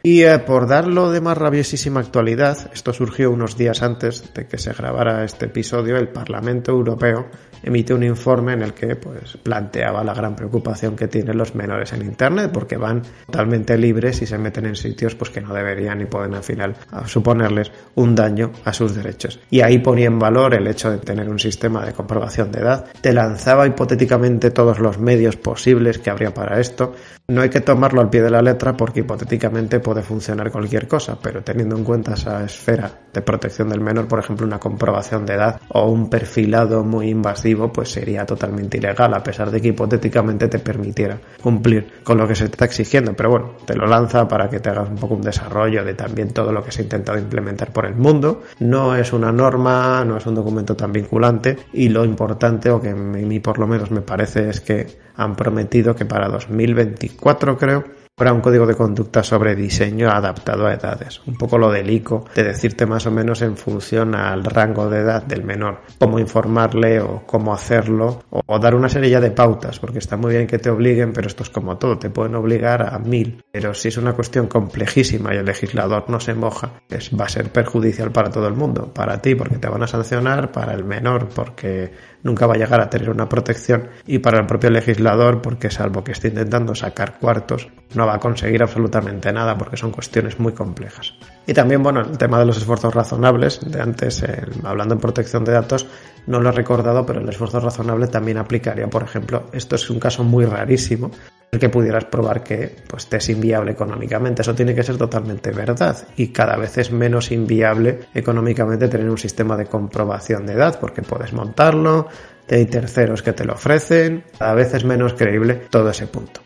Y eh, por darlo de más rabiosísima actualidad, esto surgió unos días antes de que se grabara este episodio, el Parlamento Europeo emite un informe en el que pues planteaba la gran preocupación que tienen los menores en internet porque van totalmente libres y se meten en sitios pues que no deberían y pueden al final suponerles un daño a sus derechos. Y ahí ponía en valor el hecho de tener un sistema de comprobación de edad, te lanzaba hipotéticamente todos los medios posibles que habría para esto. No hay que tomarlo al pie de la letra porque hipotéticamente puede funcionar cualquier cosa, pero teniendo en cuenta esa esfera de protección del menor, por ejemplo, una comprobación de edad o un perfilado muy invasivo, pues sería totalmente ilegal, a pesar de que hipotéticamente te permitiera cumplir con lo que se está exigiendo. Pero bueno, te lo lanza para que te hagas un poco un desarrollo de también todo lo que se ha intentado implementar por el mundo. No es una norma, no es un documento tan vinculante y lo importante, o que a mí por lo menos me parece, es que han prometido que para 2024 creo Habrá un código de conducta sobre diseño adaptado a edades. Un poco lo del ICO, de decirte más o menos en función al rango de edad del menor, cómo informarle o cómo hacerlo, o, dar una serie ya de pautas, porque está muy bien que te obliguen, pero esto es como todo, te pueden obligar a mil. Pero si es una cuestión complejísima y el legislador no se moja, pues va a ser perjudicial para todo el mundo. Para ti, porque te van a sancionar, para el menor, porque nunca va a llegar a tener una protección y para el propio legislador porque salvo que esté intentando sacar cuartos no va a conseguir absolutamente nada porque son cuestiones muy complejas. Y también, bueno, el tema de los esfuerzos razonables, de antes, hablando en protección de datos, no lo he recordado, pero el esfuerzo razonable también aplicaría, por ejemplo, esto es un caso muy rarísimo, el que pudieras probar que pues, te es inviable económicamente. Eso tiene que ser totalmente verdad y cada vez es menos inviable económicamente tener un sistema de comprobación de edad porque puedes montarlo, hay terceros que te lo ofrecen, cada vez es menos creíble todo ese punto.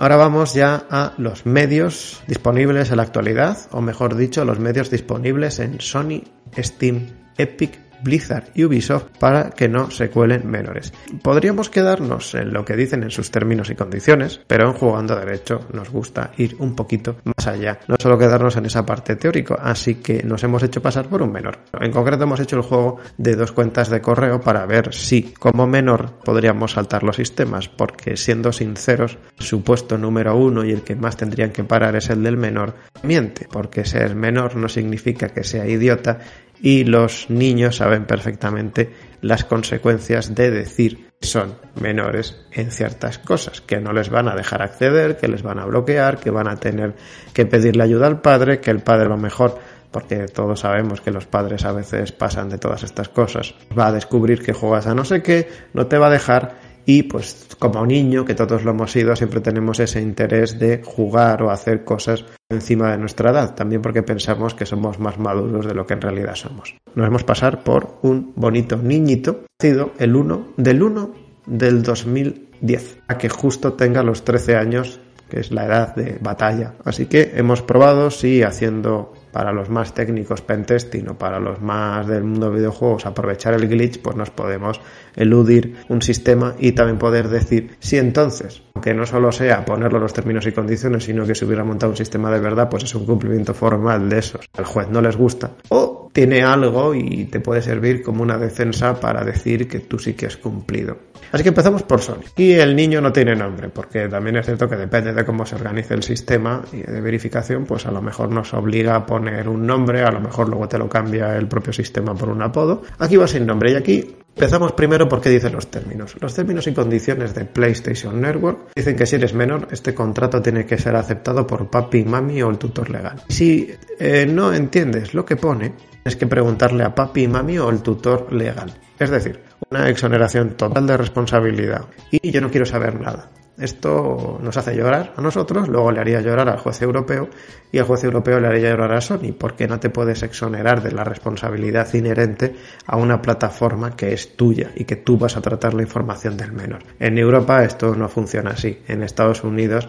Ahora vamos ya a los medios disponibles en la actualidad, o mejor dicho, los medios disponibles en Sony, Steam, Epic Blizzard y Ubisoft para que no se cuelen menores. Podríamos quedarnos en lo que dicen en sus términos y condiciones, pero en jugando derecho nos gusta ir un poquito más allá, no solo quedarnos en esa parte teórica, así que nos hemos hecho pasar por un menor. En concreto hemos hecho el juego de dos cuentas de correo para ver si como menor podríamos saltar los sistemas, porque siendo sinceros, su puesto número uno y el que más tendrían que parar es el del menor, miente, porque ser menor no significa que sea idiota y los niños saben perfectamente las consecuencias de decir que son menores en ciertas cosas, que no les van a dejar acceder, que les van a bloquear, que van a tener que pedirle ayuda al padre, que el padre lo mejor porque todos sabemos que los padres a veces pasan de todas estas cosas. Va a descubrir que juegas a no sé qué, no te va a dejar y pues como niño, que todos lo hemos sido, siempre tenemos ese interés de jugar o hacer cosas encima de nuestra edad, también porque pensamos que somos más maduros de lo que en realidad somos. Nos vamos a pasar por un bonito niñito, nacido el 1 del 1 del 2010, a que justo tenga los 13 años, que es la edad de batalla. Así que hemos probado si haciendo para los más técnicos pentesting o para los más del mundo de videojuegos aprovechar el glitch, pues nos podemos eludir un sistema y también poder decir si entonces, aunque no solo sea ponerlo los términos y condiciones, sino que se hubiera montado un sistema de verdad, pues es un cumplimiento formal de esos. Al juez no les gusta. O tiene algo y te puede servir como una defensa para decir que tú sí que has cumplido. Así que empezamos por Sony. Y el niño no tiene nombre, porque también es cierto que depende de cómo se organice el sistema de verificación, pues a lo mejor nos obliga a poner un nombre, a lo mejor luego te lo cambia el propio sistema por un apodo. Aquí va sin nombre y aquí Empezamos primero porque dicen los términos. Los términos y condiciones de PlayStation Network dicen que si eres menor, este contrato tiene que ser aceptado por papi, mami o el tutor legal. Si eh, no entiendes lo que pone, tienes que preguntarle a papi, mami o el tutor legal. Es decir, una exoneración total de responsabilidad. Y yo no quiero saber nada. Esto nos hace llorar a nosotros, luego le haría llorar al juez europeo y al juez europeo le haría llorar a Sony, porque no te puedes exonerar de la responsabilidad inherente a una plataforma que es tuya y que tú vas a tratar la información del menor. En Europa esto no funciona así, en Estados Unidos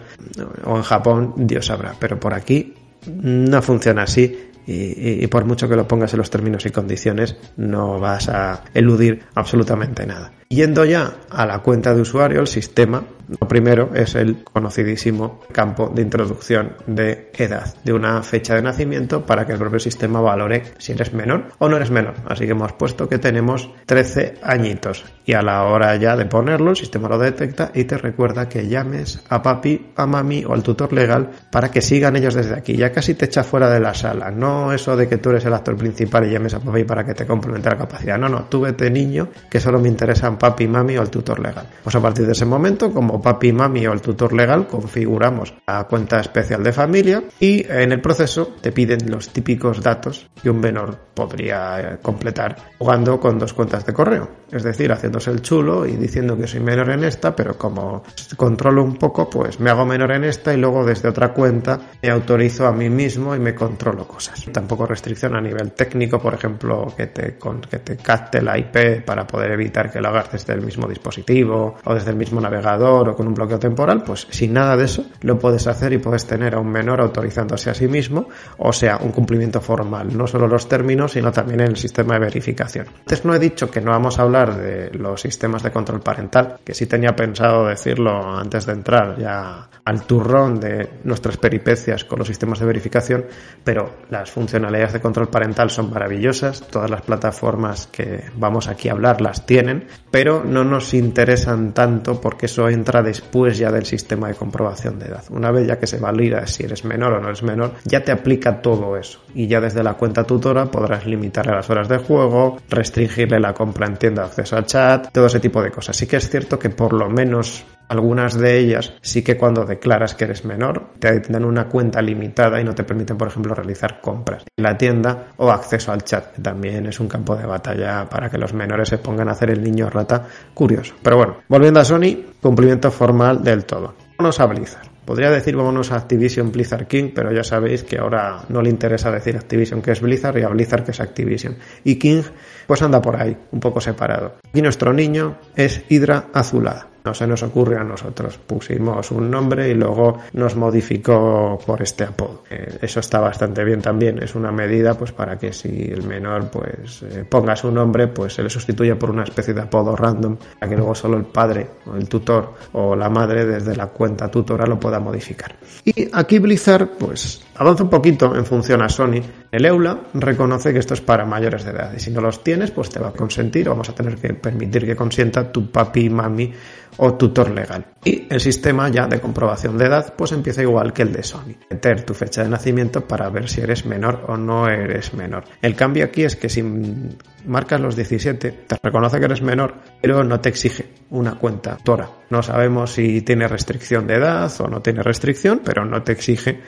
o en Japón Dios sabrá, pero por aquí no funciona así y, por mucho que lo pongas en los términos y condiciones, no vas a eludir absolutamente nada. Yendo ya a la cuenta de usuario, el sistema, lo primero es el conocidísimo campo de introducción de edad, de una fecha de nacimiento para que el propio sistema valore si eres menor o no eres menor. Así que hemos puesto que tenemos 13 añitos y a la hora ya de ponerlo, el sistema lo detecta y te recuerda que llames a papi, a mami o al tutor legal para que sigan ellos desde aquí. Ya casi te echa fuera de la sala. No eso de que tú eres el actor principal y llames a papi para que te complemente la capacidad. No, no, tú vete niño, que solo me interesan papi, mami o el tutor legal. Pues a partir de ese momento, como papi, mami o el tutor legal, configuramos la cuenta especial de familia y en el proceso te piden los típicos datos que un menor podría eh, completar jugando con dos cuentas de correo. Es decir, haciéndose el chulo y diciendo que soy menor en esta, pero como controlo un poco, pues me hago menor en esta y luego desde otra cuenta me autorizo a mí mismo y me controlo cosas. Tampoco restricción a nivel técnico, por ejemplo, que te, que te capte la IP para poder evitar que lo desde el mismo dispositivo o desde el mismo navegador o con un bloqueo temporal, pues sin nada de eso lo puedes hacer y puedes tener a un menor autorizándose a sí mismo, o sea, un cumplimiento formal, no solo los términos, sino también el sistema de verificación. Antes no he dicho que no vamos a hablar de los sistemas de control parental, que sí tenía pensado decirlo antes de entrar ya al turrón de nuestras peripecias con los sistemas de verificación, pero las funcionalidades de control parental son maravillosas, todas las plataformas que vamos aquí a hablar las tienen, pero no nos interesan tanto porque eso entra después ya del sistema de comprobación de edad. Una vez ya que se valida si eres menor o no eres menor, ya te aplica todo eso y ya desde la cuenta tutora podrás limitarle las horas de juego, restringirle la compra en tienda acceso al chat, todo ese tipo de cosas. Sí que es cierto que por lo menos algunas de ellas sí que cuando declaras que eres menor te dan una cuenta limitada y no te permiten, por ejemplo, realizar compras en la tienda o acceso al chat, que también es un campo de batalla para que los menores se pongan a hacer el niño rata curioso. Pero bueno, volviendo a Sony, cumplimiento formal del todo. Vámonos a Blizzard. Podría decir vámonos a Activision Blizzard King, pero ya sabéis que ahora no le interesa decir Activision que es Blizzard y a Blizzard que es Activision. Y King pues anda por ahí, un poco separado. Y nuestro niño es Hydra Azulada. No se nos ocurre a nosotros. Pusimos un nombre y luego nos modificó por este apodo. Eh, eso está bastante bien también. Es una medida pues para que si el menor pues eh, ponga su nombre pues se le sustituya por una especie de apodo random para que luego solo el padre o el tutor o la madre desde la cuenta tutora lo pueda modificar. Y aquí Blizzard pues avanza un poquito en función a Sony. El EULA reconoce que esto es para mayores de edad y si no los tienes pues te va a consentir o vamos a tener que permitir que consienta tu papi y mami o tutor legal. Y el sistema ya de comprobación de edad pues empieza igual que el de Sony. Meter tu fecha de nacimiento para ver si eres menor o no eres menor. El cambio aquí es que si marcas los 17 te reconoce que eres menor pero no te exige una cuenta Tora. No sabemos si tiene restricción de edad o no tiene restricción pero no te exige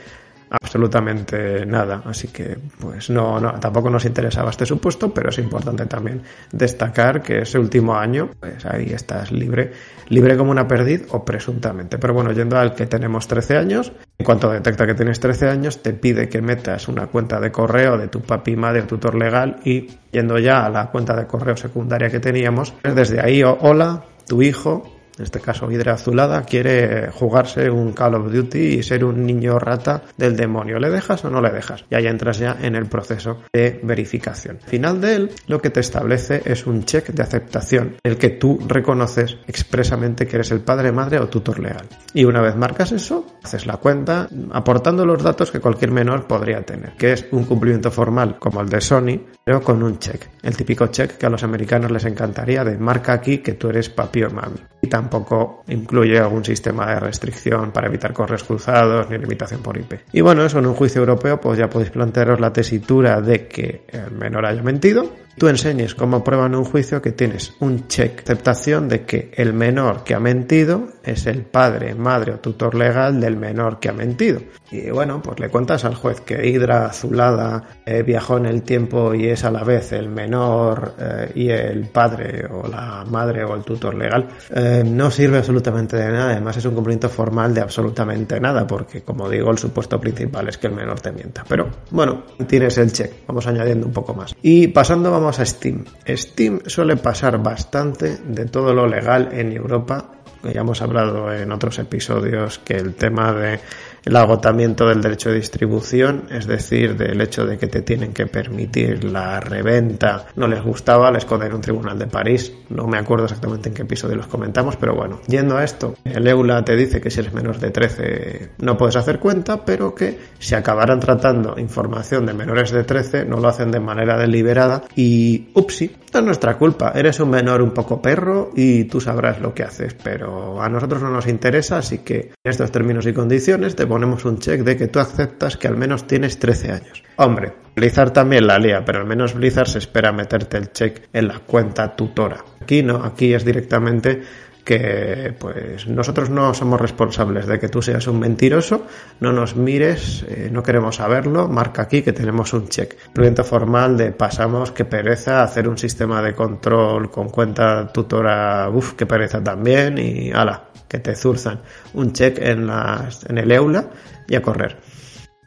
absolutamente nada. Así que, pues no, no, tampoco nos interesaba este supuesto, pero es importante también destacar que ese último año, pues ahí estás libre, libre como una perdiz o presuntamente. Pero bueno, yendo al que tenemos 13 años, en cuanto detecta que tienes 13 años, te pide que metas una cuenta de correo de tu papi, madre tutor legal y yendo ya a la cuenta de correo secundaria que teníamos, pues desde ahí, hola, tu hijo en este caso Hidra Azulada, quiere jugarse un Call of Duty y ser un niño rata del demonio. ¿Le dejas o no le dejas? Y ahí entras ya en el proceso de verificación. Al final de él, lo que te establece es un check de aceptación, el que tú reconoces expresamente que eres el padre, madre o tutor legal. Y una vez marcas eso, haces la cuenta aportando los datos que cualquier menor podría tener, que es un cumplimiento formal como el de Sony, pero con un check. El típico check que a los americanos les encantaría de marca aquí que tú eres papi o mami. Y tampoco incluye algún sistema de restricción para evitar correos cruzados ni limitación por IP. Y bueno, eso en un juicio europeo pues ya podéis plantearos la tesitura de que el menor haya mentido tú enseñes como prueba en un juicio que tienes un check, aceptación de que el menor que ha mentido es el padre, madre o tutor legal del menor que ha mentido. Y bueno, pues le cuentas al juez que Hidra Azulada eh, viajó en el tiempo y es a la vez el menor eh, y el padre o la madre o el tutor legal. Eh, no sirve absolutamente de nada, además es un cumplimiento formal de absolutamente nada, porque como digo, el supuesto principal es que el menor te mienta. Pero bueno, tienes el check, vamos añadiendo un poco más. Y pasando, vamos a Steam. Steam suele pasar bastante de todo lo legal en Europa. Ya hemos hablado en otros episodios que el tema de el agotamiento del derecho de distribución, es decir, del hecho de que te tienen que permitir la reventa, no les gustaba, les en un tribunal de París, no me acuerdo exactamente en qué episodio los comentamos, pero bueno, yendo a esto, el EULA te dice que si eres menor de 13 no puedes hacer cuenta, pero que si acabaran tratando información de menores de 13 no lo hacen de manera deliberada y upsi, no es nuestra culpa, eres un menor un poco perro y tú sabrás lo que haces, pero a nosotros no nos interesa, así que en estos términos y condiciones te ponemos un check de que tú aceptas que al menos tienes 13 años. Hombre, Blizzard también la lía, pero al menos Blizzard se espera meterte el check en la cuenta tutora. Aquí no, aquí es directamente que pues nosotros no somos responsables de que tú seas un mentiroso, no nos mires, eh, no queremos saberlo, marca aquí que tenemos un check. Proyecto formal de pasamos, que pereza, hacer un sistema de control con cuenta tutora, uff, que pereza también, y ala, que te zurzan un check en, las, en el EULA y a correr.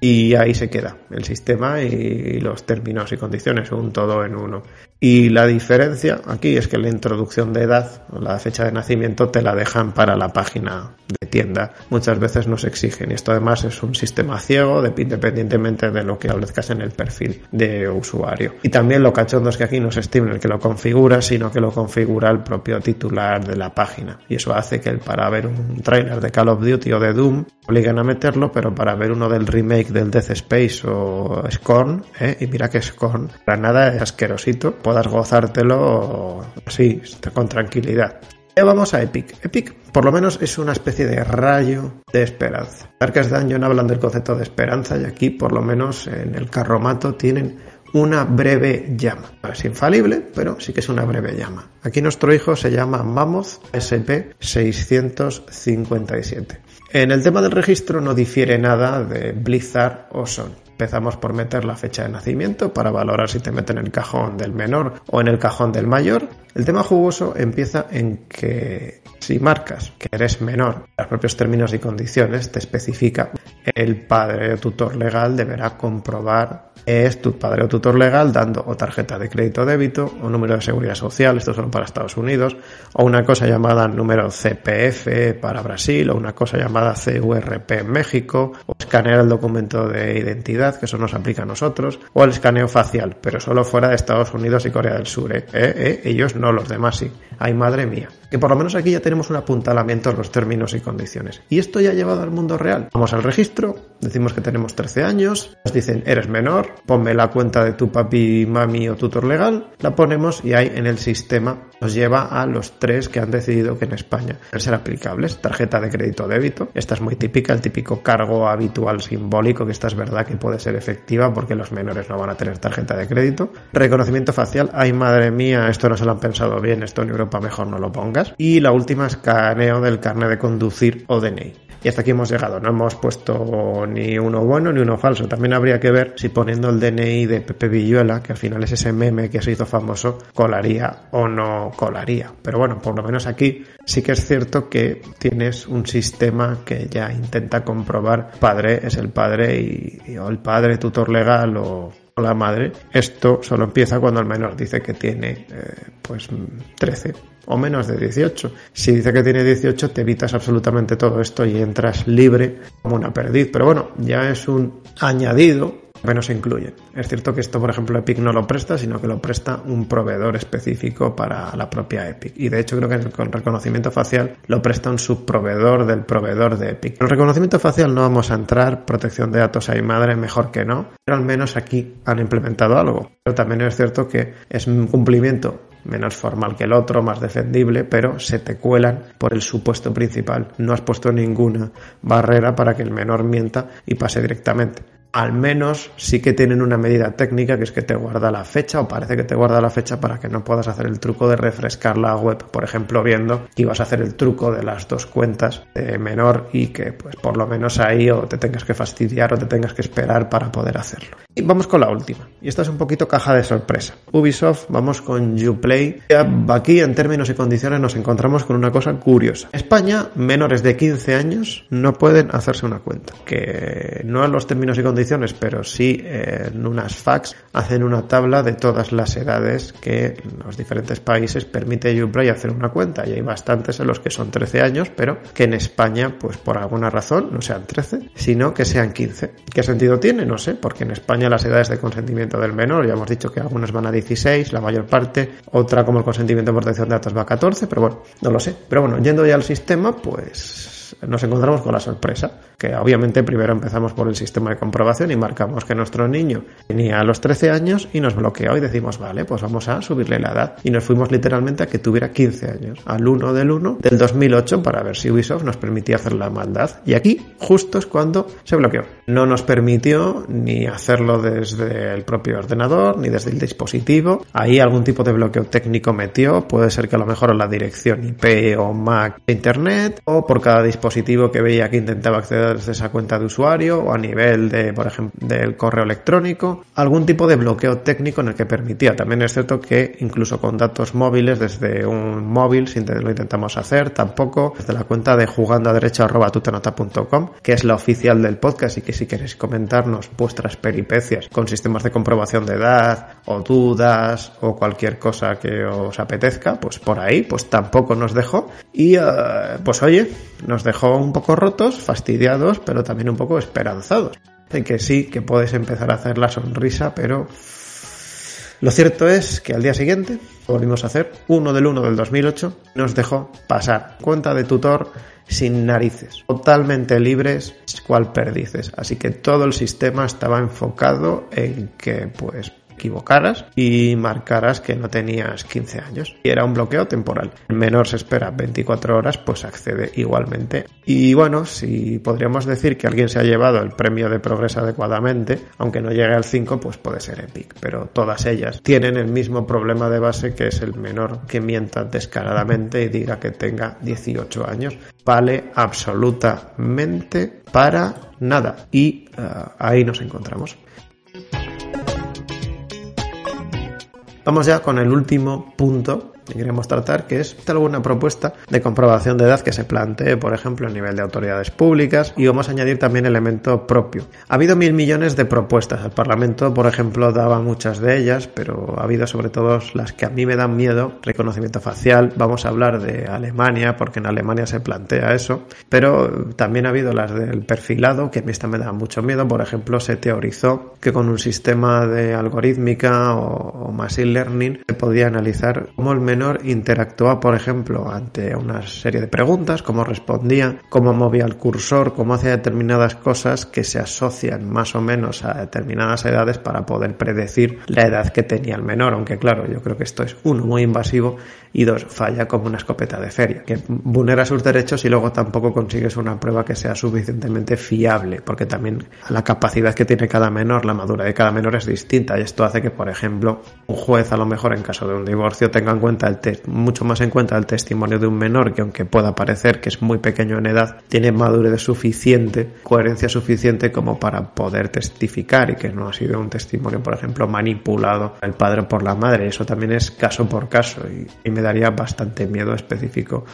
Y ahí se queda el sistema y los términos y condiciones, un todo en uno. Y la diferencia aquí es que la introducción de edad o la fecha de nacimiento te la dejan para la página de tienda. Muchas veces nos exigen y esto además es un sistema ciego independientemente de lo que establezcas en el perfil de usuario. Y también lo cachondo es que aquí no es Steam que lo configura, sino que lo configura el propio titular de la página. Y eso hace que para ver un trailer de Call of Duty o de Doom obliguen a meterlo, pero para ver uno del remake del Death Space o Scorn, ¿eh? y mira que Scorn, para nada es asquerosito puedas gozártelo así, con tranquilidad. Ya vamos a Epic. Epic, por lo menos, es una especie de rayo de esperanza. Darkest Dungeon hablan del concepto de esperanza y aquí, por lo menos, en el carromato tienen una breve llama. es infalible, pero sí que es una breve llama. Aquí nuestro hijo se llama Mammoth SP657. En el tema del registro no difiere nada de Blizzard o Son. Empezamos por meter la fecha de nacimiento para valorar si te meten en el cajón del menor o en el cajón del mayor. El tema jugoso empieza en que si marcas que eres menor, los propios términos y condiciones te especifica el padre o tutor legal deberá comprobar es tu padre o tutor legal dando o tarjeta de crédito o débito o número de seguridad social, esto solo para Estados Unidos, o una cosa llamada número CPF para Brasil, o una cosa llamada CURP en México, o escanear el documento de identidad, que eso nos aplica a nosotros, o el escaneo facial, pero solo fuera de Estados Unidos y Corea del Sur, ¿eh? ¿Eh? ¿Eh? ellos no, los demás sí. Ay, madre mía. Que por lo menos aquí ya tenemos un apuntalamiento en los términos y condiciones. Y esto ya ha llevado al mundo real. Vamos al registro, decimos que tenemos 13 años, nos dicen eres menor, ponme la cuenta de tu papi, mami o tutor legal, la ponemos y ahí en el sistema nos lleva a los tres que han decidido que en España deben ser aplicables. Tarjeta de crédito o débito, esta es muy típica, el típico cargo habitual simbólico, que esta es verdad que puede ser efectiva porque los menores no van a tener tarjeta de crédito. Reconocimiento facial, ay madre mía, esto no se lo han pensado bien, esto en Europa mejor no lo pongas. Y la última, escaneo del carnet de conducir o DNI. Y hasta aquí hemos llegado. No hemos puesto ni uno bueno ni uno falso. También habría que ver si poniendo el DNI de Pepe Villuela, que al final es ese meme que se hizo famoso, colaría o no colaría. Pero bueno, por lo menos aquí sí que es cierto que tienes un sistema que ya intenta comprobar padre es el padre y, o el padre tutor legal o la madre. Esto solo empieza cuando el menor dice que tiene eh, pues 13 o menos de 18. Si dice que tiene 18 te evitas absolutamente todo esto y entras libre como una perdiz. Pero bueno, ya es un añadido menos se incluye. Es cierto que esto, por ejemplo, Epic no lo presta, sino que lo presta un proveedor específico para la propia Epic. Y de hecho creo que con reconocimiento facial lo presta un subproveedor del proveedor de Epic. El reconocimiento facial no vamos a entrar, protección de datos hay madre, mejor que no, pero al menos aquí han implementado algo. Pero también es cierto que es un cumplimiento menos formal que el otro, más defendible, pero se te cuelan por el supuesto principal. No has puesto ninguna barrera para que el menor mienta y pase directamente al menos sí que tienen una medida técnica que es que te guarda la fecha o parece que te guarda la fecha para que no puedas hacer el truco de refrescar la web, por ejemplo, viendo que ibas a hacer el truco de las dos cuentas de menor y que pues por lo menos ahí o te tengas que fastidiar o te tengas que esperar para poder hacerlo. Y vamos con la última. Y esta es un poquito caja de sorpresa. Ubisoft, vamos con Uplay. Aquí en términos y condiciones nos encontramos con una cosa curiosa. España, menores de 15 años no pueden hacerse una cuenta. Que no en los términos y condiciones pero sí en unas fax hacen una tabla de todas las edades que los diferentes países permite Uplay hacer una cuenta y hay bastantes en los que son 13 años, pero que en España, pues por alguna razón, no sean 13, sino que sean 15. ¿Qué sentido tiene? No sé, porque en España las edades de consentimiento del menor, ya hemos dicho que algunas van a 16, la mayor parte, otra como el consentimiento de protección de datos va a 14, pero bueno, no lo sé. Pero bueno, yendo ya al sistema, pues nos encontramos con la sorpresa, que obviamente primero empezamos por el sistema de comprobación y marcamos que nuestro niño tenía los 13 años y nos bloqueó y decimos, vale, pues vamos a subirle la edad. Y nos fuimos literalmente a que tuviera 15 años, al 1 del 1 del 2008 para ver si Ubisoft nos permitía hacer la maldad. Y aquí justo es cuando se bloqueó. No nos permitió ni hacerlo desde el propio ordenador ni desde el dispositivo. Ahí algún tipo de bloqueo técnico metió, puede ser que a lo mejor la dirección IP o MAC de Internet o por cada dispositivo que veía que intentaba acceder desde esa cuenta de usuario o a nivel de, por ejemplo, del correo electrónico, algún tipo de bloqueo técnico en el que permitía. También es cierto que incluso con datos móviles desde un móvil, si lo intentamos hacer, tampoco desde la cuenta de jugando a derecho arroba tutanota.com, que es la oficial del podcast y que si queréis comentarnos vuestras peripecias con sistemas de comprobación de edad o dudas o cualquier cosa que os apetezca, pues por ahí, pues tampoco nos dejó y eh, pues oye, nos dejó un poco rotos, fastidiados, pero también un poco esperanzados. En que sí, que puedes empezar a hacer la sonrisa, pero lo cierto es que al día siguiente volvimos a hacer uno del 1 del 2008, nos dejó pasar cuenta de tutor sin narices, totalmente libres, cual perdices. Así que todo el sistema estaba enfocado en que pues equivocaras y marcaras que no tenías 15 años. Y era un bloqueo temporal. El menor se espera 24 horas, pues accede igualmente. Y bueno, si podríamos decir que alguien se ha llevado el premio de progreso adecuadamente, aunque no llegue al 5, pues puede ser Epic. Pero todas ellas tienen el mismo problema de base que es el menor que mienta descaradamente y diga que tenga 18 años. Vale absolutamente para nada. Y uh, ahí nos encontramos. Vamos ya con el último punto que queremos tratar, que es alguna propuesta de comprobación de edad que se plantee, por ejemplo, a nivel de autoridades públicas, y vamos a añadir también elemento propio. Ha habido mil millones de propuestas. El Parlamento, por ejemplo, daba muchas de ellas, pero ha habido sobre todo las que a mí me dan miedo, reconocimiento facial. Vamos a hablar de Alemania, porque en Alemania se plantea eso, pero también ha habido las del perfilado, que a mí esta me da mucho miedo. Por ejemplo, se teorizó que con un sistema de algorítmica o, machine learning se podía analizar cómo el interactúa, por ejemplo, ante una serie de preguntas, cómo respondía, cómo movía el cursor, cómo hacía determinadas cosas que se asocian más o menos a determinadas edades para poder predecir la edad que tenía el menor, aunque claro, yo creo que esto es uno muy invasivo y dos falla como una escopeta de feria, que vulnera sus derechos y luego tampoco consigues una prueba que sea suficientemente fiable, porque también la capacidad que tiene cada menor, la madura de cada menor es distinta y esto hace que, por ejemplo, un juez a lo mejor en caso de un divorcio tenga en cuenta mucho más en cuenta el testimonio de un menor que aunque pueda parecer que es muy pequeño en edad, tiene madurez suficiente, coherencia suficiente como para poder testificar y que no ha sido un testimonio, por ejemplo, manipulado el padre por la madre. Eso también es caso por caso y, y me daría bastante miedo específico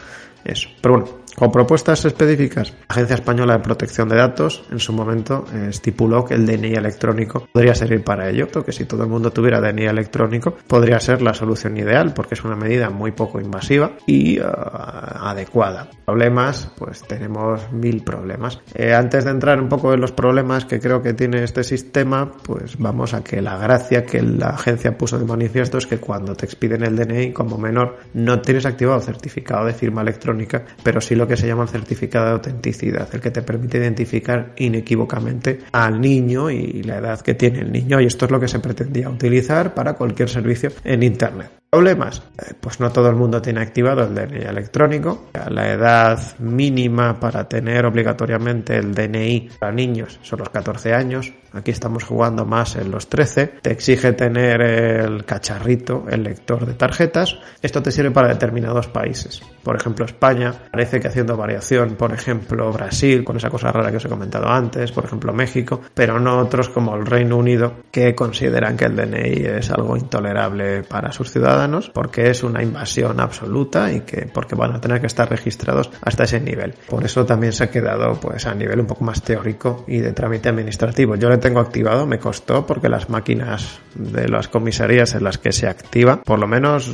eso. Pero bueno, con propuestas específicas, la Agencia Española de Protección de Datos en su momento eh, estipuló que el DNI electrónico podría servir para ello, porque si todo el mundo tuviera DNI electrónico podría ser la solución ideal, porque es una medida muy poco invasiva y uh, adecuada. Problemas, pues tenemos mil problemas. Eh, antes de entrar un poco en los problemas que creo que tiene este sistema, pues vamos a que la gracia que la agencia puso de manifiesto es que cuando te expiden el DNI como menor no tienes activado certificado de firma electrónica, pero sí lo que se llama el certificado de autenticidad, el que te permite identificar inequívocamente al niño y la edad que tiene el niño. Y esto es lo que se pretendía utilizar para cualquier servicio en Internet. ¿Problemas? Eh, pues no todo el mundo tiene activado el DNI electrónico. La edad mínima para tener obligatoriamente el DNI para niños son los 14 años. Aquí estamos jugando más en los 13. Te exige tener el cacharrito, el lector de tarjetas. Esto te sirve para determinados países. Por ejemplo, España. Parece que haciendo variación, por ejemplo, Brasil, con esa cosa rara que os he comentado antes. Por ejemplo, México. Pero no otros como el Reino Unido, que consideran que el DNI es algo intolerable para sus ciudadanos porque es una invasión absoluta y que porque van a tener que estar registrados hasta ese nivel. Por eso también se ha quedado pues a nivel un poco más teórico y de trámite administrativo. Yo lo tengo activado, me costó porque las máquinas de las comisarías en las que se activa, por lo menos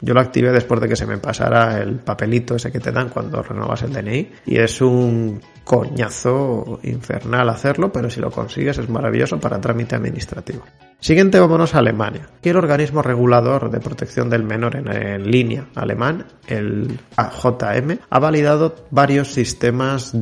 Yo lo activé después de que se me pasara el papelito ese que te dan cuando renovas el DNI y es un coñazo infernal hacerlo, pero si lo consigues es maravilloso para trámite administrativo. Siguiente, vámonos a Alemania. Aquí el organismo regulador de protección del menor en, línea alemán, el AJM, ha validado varios sistemas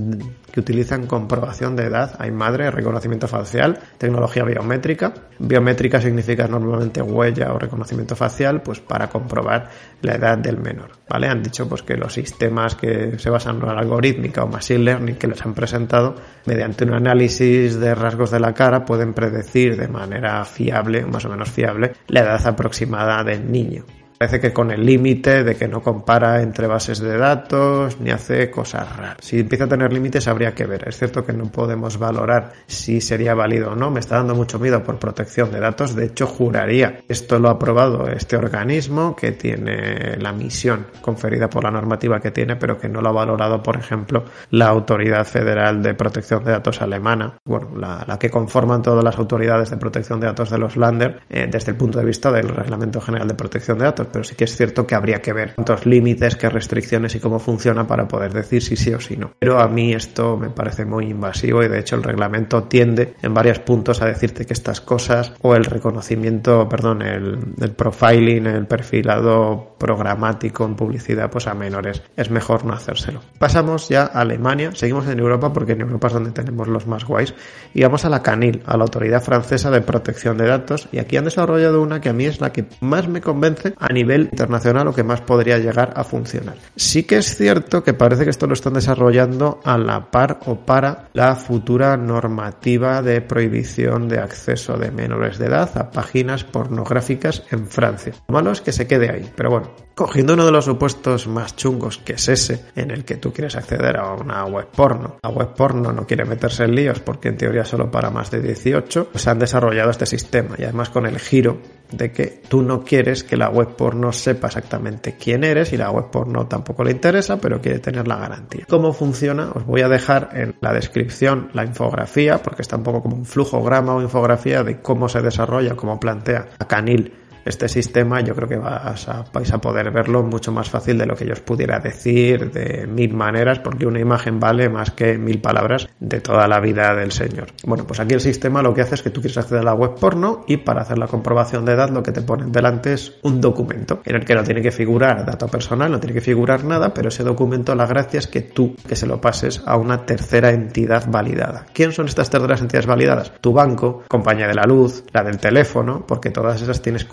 que utilizan comprobación de edad, hay madre, reconocimiento facial, tecnología biométrica. Biométrica significa normalmente huella o reconocimiento facial, pues para comprobar la edad del menor, ¿vale? Han dicho pues que los sistemas que se basan en la algorítmica o machine learning que les han presentado, mediante un análisis de rasgos de la cara, pueden predecir de manera fiable, más o menos fiable, la edad aproximada del niño. Parece que con el límite de que no compara entre bases de datos ni hace cosas raras. Si empieza a tener límites habría que ver. Es cierto que no podemos valorar si sería válido o no. Me está dando mucho miedo por protección de datos. De hecho, juraría. Esto lo ha aprobado este organismo que tiene la misión conferida por la normativa que tiene, pero que no lo ha valorado, por ejemplo, la Autoridad Federal de Protección de Datos alemana. Bueno, la, que conforman todas las autoridades de protección de datos de los Länder eh, desde el punto de vista del Reglamento General de Protección de Datos pero sí que es cierto que habría que ver cuántos límites, qué restricciones y cómo funciona para poder decir si sí o si no. Pero a mí esto me parece muy invasivo y de hecho el reglamento tiende en varios puntos a decirte que estas cosas o el reconocimiento, perdón, el, profiling, el perfilado programático en publicidad, pues a menores es mejor no hacérselo. Pasamos ya a Alemania, seguimos en Europa porque en Europa es donde tenemos los más guays y vamos a la CANIL, a la Autoridad Francesa de Protección de Datos y aquí han desarrollado una que a mí es la que más me convence nivel internacional o que más podría llegar a funcionar. Sí que es cierto que parece que esto lo están desarrollando a la par o para la futura normativa de prohibición de acceso de menores de edad a páginas pornográficas en Francia. Lo malo es que se quede ahí, pero bueno, cogiendo uno de los supuestos más chungos que es ese, en el que tú quieres acceder a una web porno, la web porno no quiere meterse en líos porque en teoría solo para más de 18, pues han desarrollado este sistema y además con el giro de que tú no quieres que la web porno sepa exactamente quién eres y la web porno tampoco le interesa, pero quiere tener la garantía. ¿Cómo funciona? Os voy a dejar en la descripción la infografía, porque está un poco como un flujograma o infografía de cómo se desarrolla, cómo plantea a Canil este sistema yo creo que vais a poder verlo mucho más fácil de lo que yo os pudiera decir de mil maneras, porque una imagen vale más que mil palabras de toda la vida del Señor. Bueno, pues aquí el sistema lo que hace es que tú quieres acceder a la web porno y para hacer la comprobación de edad lo que te ponen delante es un documento en el que no tiene que figurar dato personal, no tiene que figurar nada, pero ese documento la gracia es que tú que se lo pases a una tercera entidad validada. ¿Quién son estas terceras entidades validadas? Tu banco, compañía de la luz, la del teléfono, porque todas esas tienes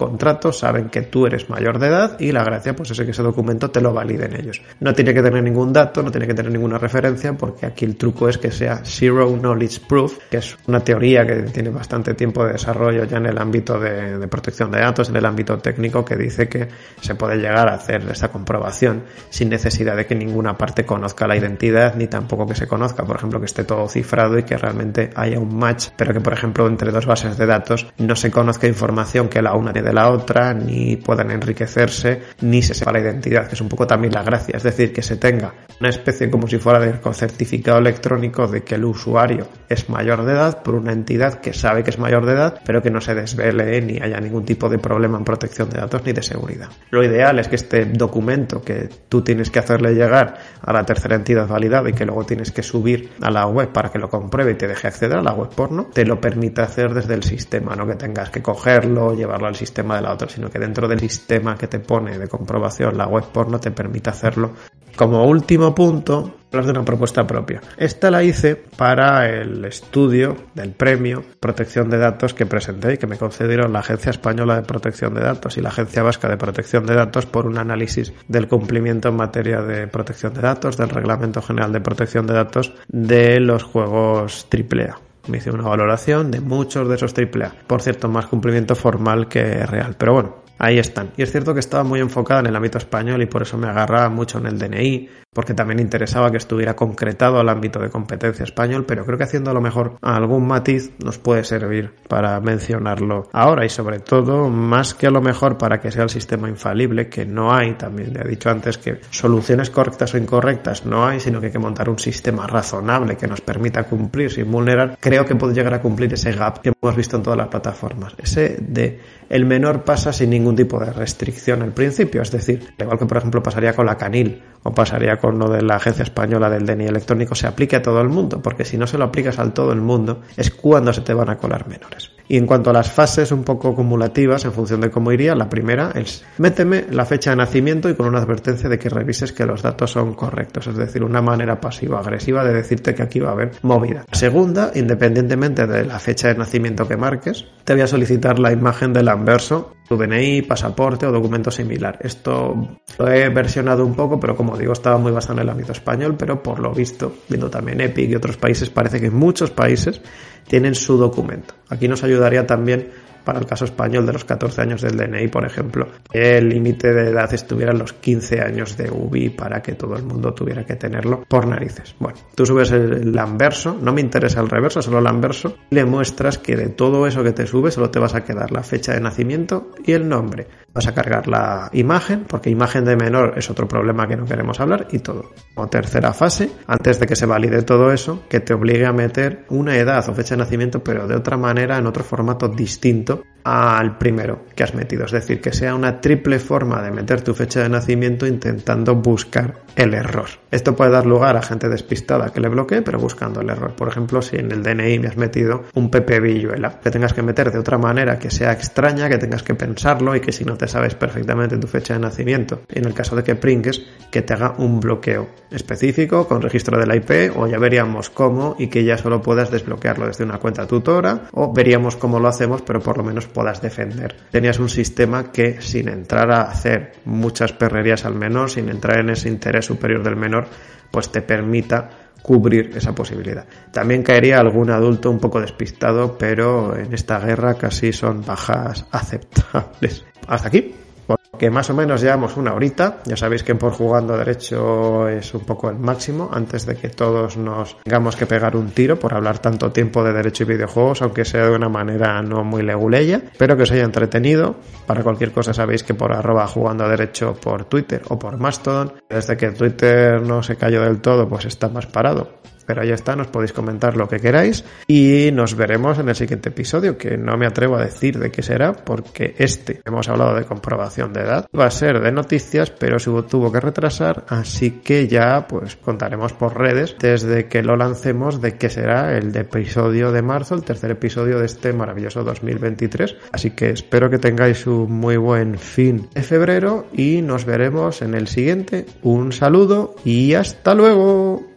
saben que tú eres mayor de edad y la gracia pues es que ese documento te lo validen ellos. No tiene que tener ningún dato, no tiene que tener ninguna referencia porque aquí el truco es que sea Zero Knowledge Proof, que es una teoría que tiene bastante tiempo de desarrollo ya en el ámbito de, de protección de datos, en el ámbito técnico que dice que se puede llegar a hacer esta comprobación sin necesidad de que ninguna parte conozca la identidad ni tampoco que se conozca, por ejemplo, que esté todo cifrado y que realmente haya un match, pero que por ejemplo entre dos bases de datos no se conozca información que la una de la otra otra, ni puedan enriquecerse, ni se sepa la identidad, que es un poco también la gracia. Es decir, que se tenga una especie como si fuera de certificado electrónico de que el usuario es mayor de edad por una entidad que sabe que es mayor de edad, pero que no se desvele ni haya ningún tipo de problema en protección de datos ni de seguridad. Lo ideal es que este documento que tú tienes que hacerle llegar a la tercera entidad validada y que luego tienes que subir a la web para que lo compruebe y te deje acceder a la web porno, te lo permite hacer desde el sistema, no que tengas que cogerlo, llevarlo al sistema de la otra, sino que dentro del sistema que te pone de comprobación la web porno te permite hacerlo. Como último punto, hablar de una propuesta propia. Esta la hice para el estudio del premio Protección de Datos que presenté y que me concedieron la Agencia Española de Protección de Datos y la Agencia Vasca de Protección de Datos por un análisis del cumplimiento en materia de protección de datos, del Reglamento General de Protección de Datos de los juegos AAA me hice una valoración de muchos de esos AAA. Por cierto, más cumplimiento formal que real. Pero bueno, ahí están. Y es cierto que estaba muy enfocada en el ámbito español y por eso me agarraba mucho en el DNI, porque también interesaba que estuviera concretado al ámbito de competencia español, pero creo que haciendo a lo mejor algún matiz nos puede servir para mencionarlo ahora y sobre todo más que a lo mejor para que sea el sistema infalible, que no hay, también le he dicho antes que soluciones correctas o incorrectas no hay, sino que hay que montar un sistema razonable que nos permita cumplir sin vulnerar, creo que puede llegar a cumplir ese gap que hemos visto en todas las plataformas, ese de el menor pasa sin ningún ningún tipo de restricción al principio. Es decir, igual que por ejemplo pasaría con la Canil o pasaría con lo de la Agencia Española del DNI electrónico, se aplique a todo el mundo, porque si no se lo aplicas a todo el mundo es cuando se te van a colar menores. Y en cuanto a las fases un poco cumulativas, en función de cómo iría, la primera es méteme la fecha de nacimiento y con una advertencia de que revises que los datos son correctos, es decir, una manera pasiva-agresiva de decirte que aquí va a haber movida. Segunda, independientemente de la fecha de nacimiento que marques, te voy a solicitar la imagen del anverso, tu DNI, pasaporte o documento similar. Esto lo he versionado un poco, pero como digo, estaba muy basado en el ámbito español, pero por lo visto, viendo también Epic y otros países, parece que en muchos países tienen su documento. Aquí nos ayudaría también para el caso español de los 14 años del DNI, por ejemplo, el límite de edad estuviera en los 15 años de UBI para que todo el mundo tuviera que tenerlo por narices. Bueno, tú subes el, anverso, no me interesa el reverso, solo el anverso, y le muestras que de todo eso que te sube solo te vas a quedar la fecha de nacimiento y el nombre. Vas a cargar la imagen, porque imagen de menor es otro problema que no queremos hablar, y todo. O tercera fase, antes de que se valide todo eso, que te obligue a meter una edad o fecha de nacimiento, pero de otra manera, en otro formato distinto al primero que has metido. Es decir, que sea una triple forma de meter tu fecha de nacimiento intentando buscar el error. Esto puede dar lugar a gente despistada que le bloquee, pero buscando el error. Por ejemplo, si en el DNI me has metido un Pepe Villuela, que tengas que meter de otra manera que sea extraña, que tengas que pensarlo y que si no te sabes perfectamente tu fecha de nacimiento, en el caso de que pringues, que te haga un bloqueo específico con registro de la IP o ya veríamos cómo y que ya solo puedas desbloquearlo desde una cuenta tutora o veríamos cómo lo hacemos, pero por lo menos puedas defender. Tenías un sistema que sin entrar a hacer muchas perrerías al menor, sin entrar en ese interés superior del menor, pues te permita cubrir esa posibilidad. También caería algún adulto un poco despistado, pero en esta guerra casi son bajas aceptables. Hasta aquí que más o menos llevamos una horita. Ya sabéis que por jugando derecho es un poco el máximo antes de que todos nos tengamos que pegar un tiro por hablar tanto tiempo de derecho y videojuegos, aunque sea de una manera no muy leguleya. Espero que os haya entretenido. Para cualquier cosa sabéis que por arroba jugando derecho por Twitter o por Mastodon. Desde que Twitter no se cayó del todo, pues está más parado pero ahí está, nos podéis comentar lo que queráis y nos veremos en el siguiente episodio, que no me atrevo a decir de qué será, porque este, hemos hablado de comprobación de edad, va a ser de noticias, pero se tuvo que retrasar, así que ya pues contaremos por redes desde que lo lancemos de qué será el episodio de marzo, el tercer episodio de este maravilloso 2023. Así que espero que tengáis un muy buen fin de febrero y nos veremos en el siguiente. Un saludo y hasta luego.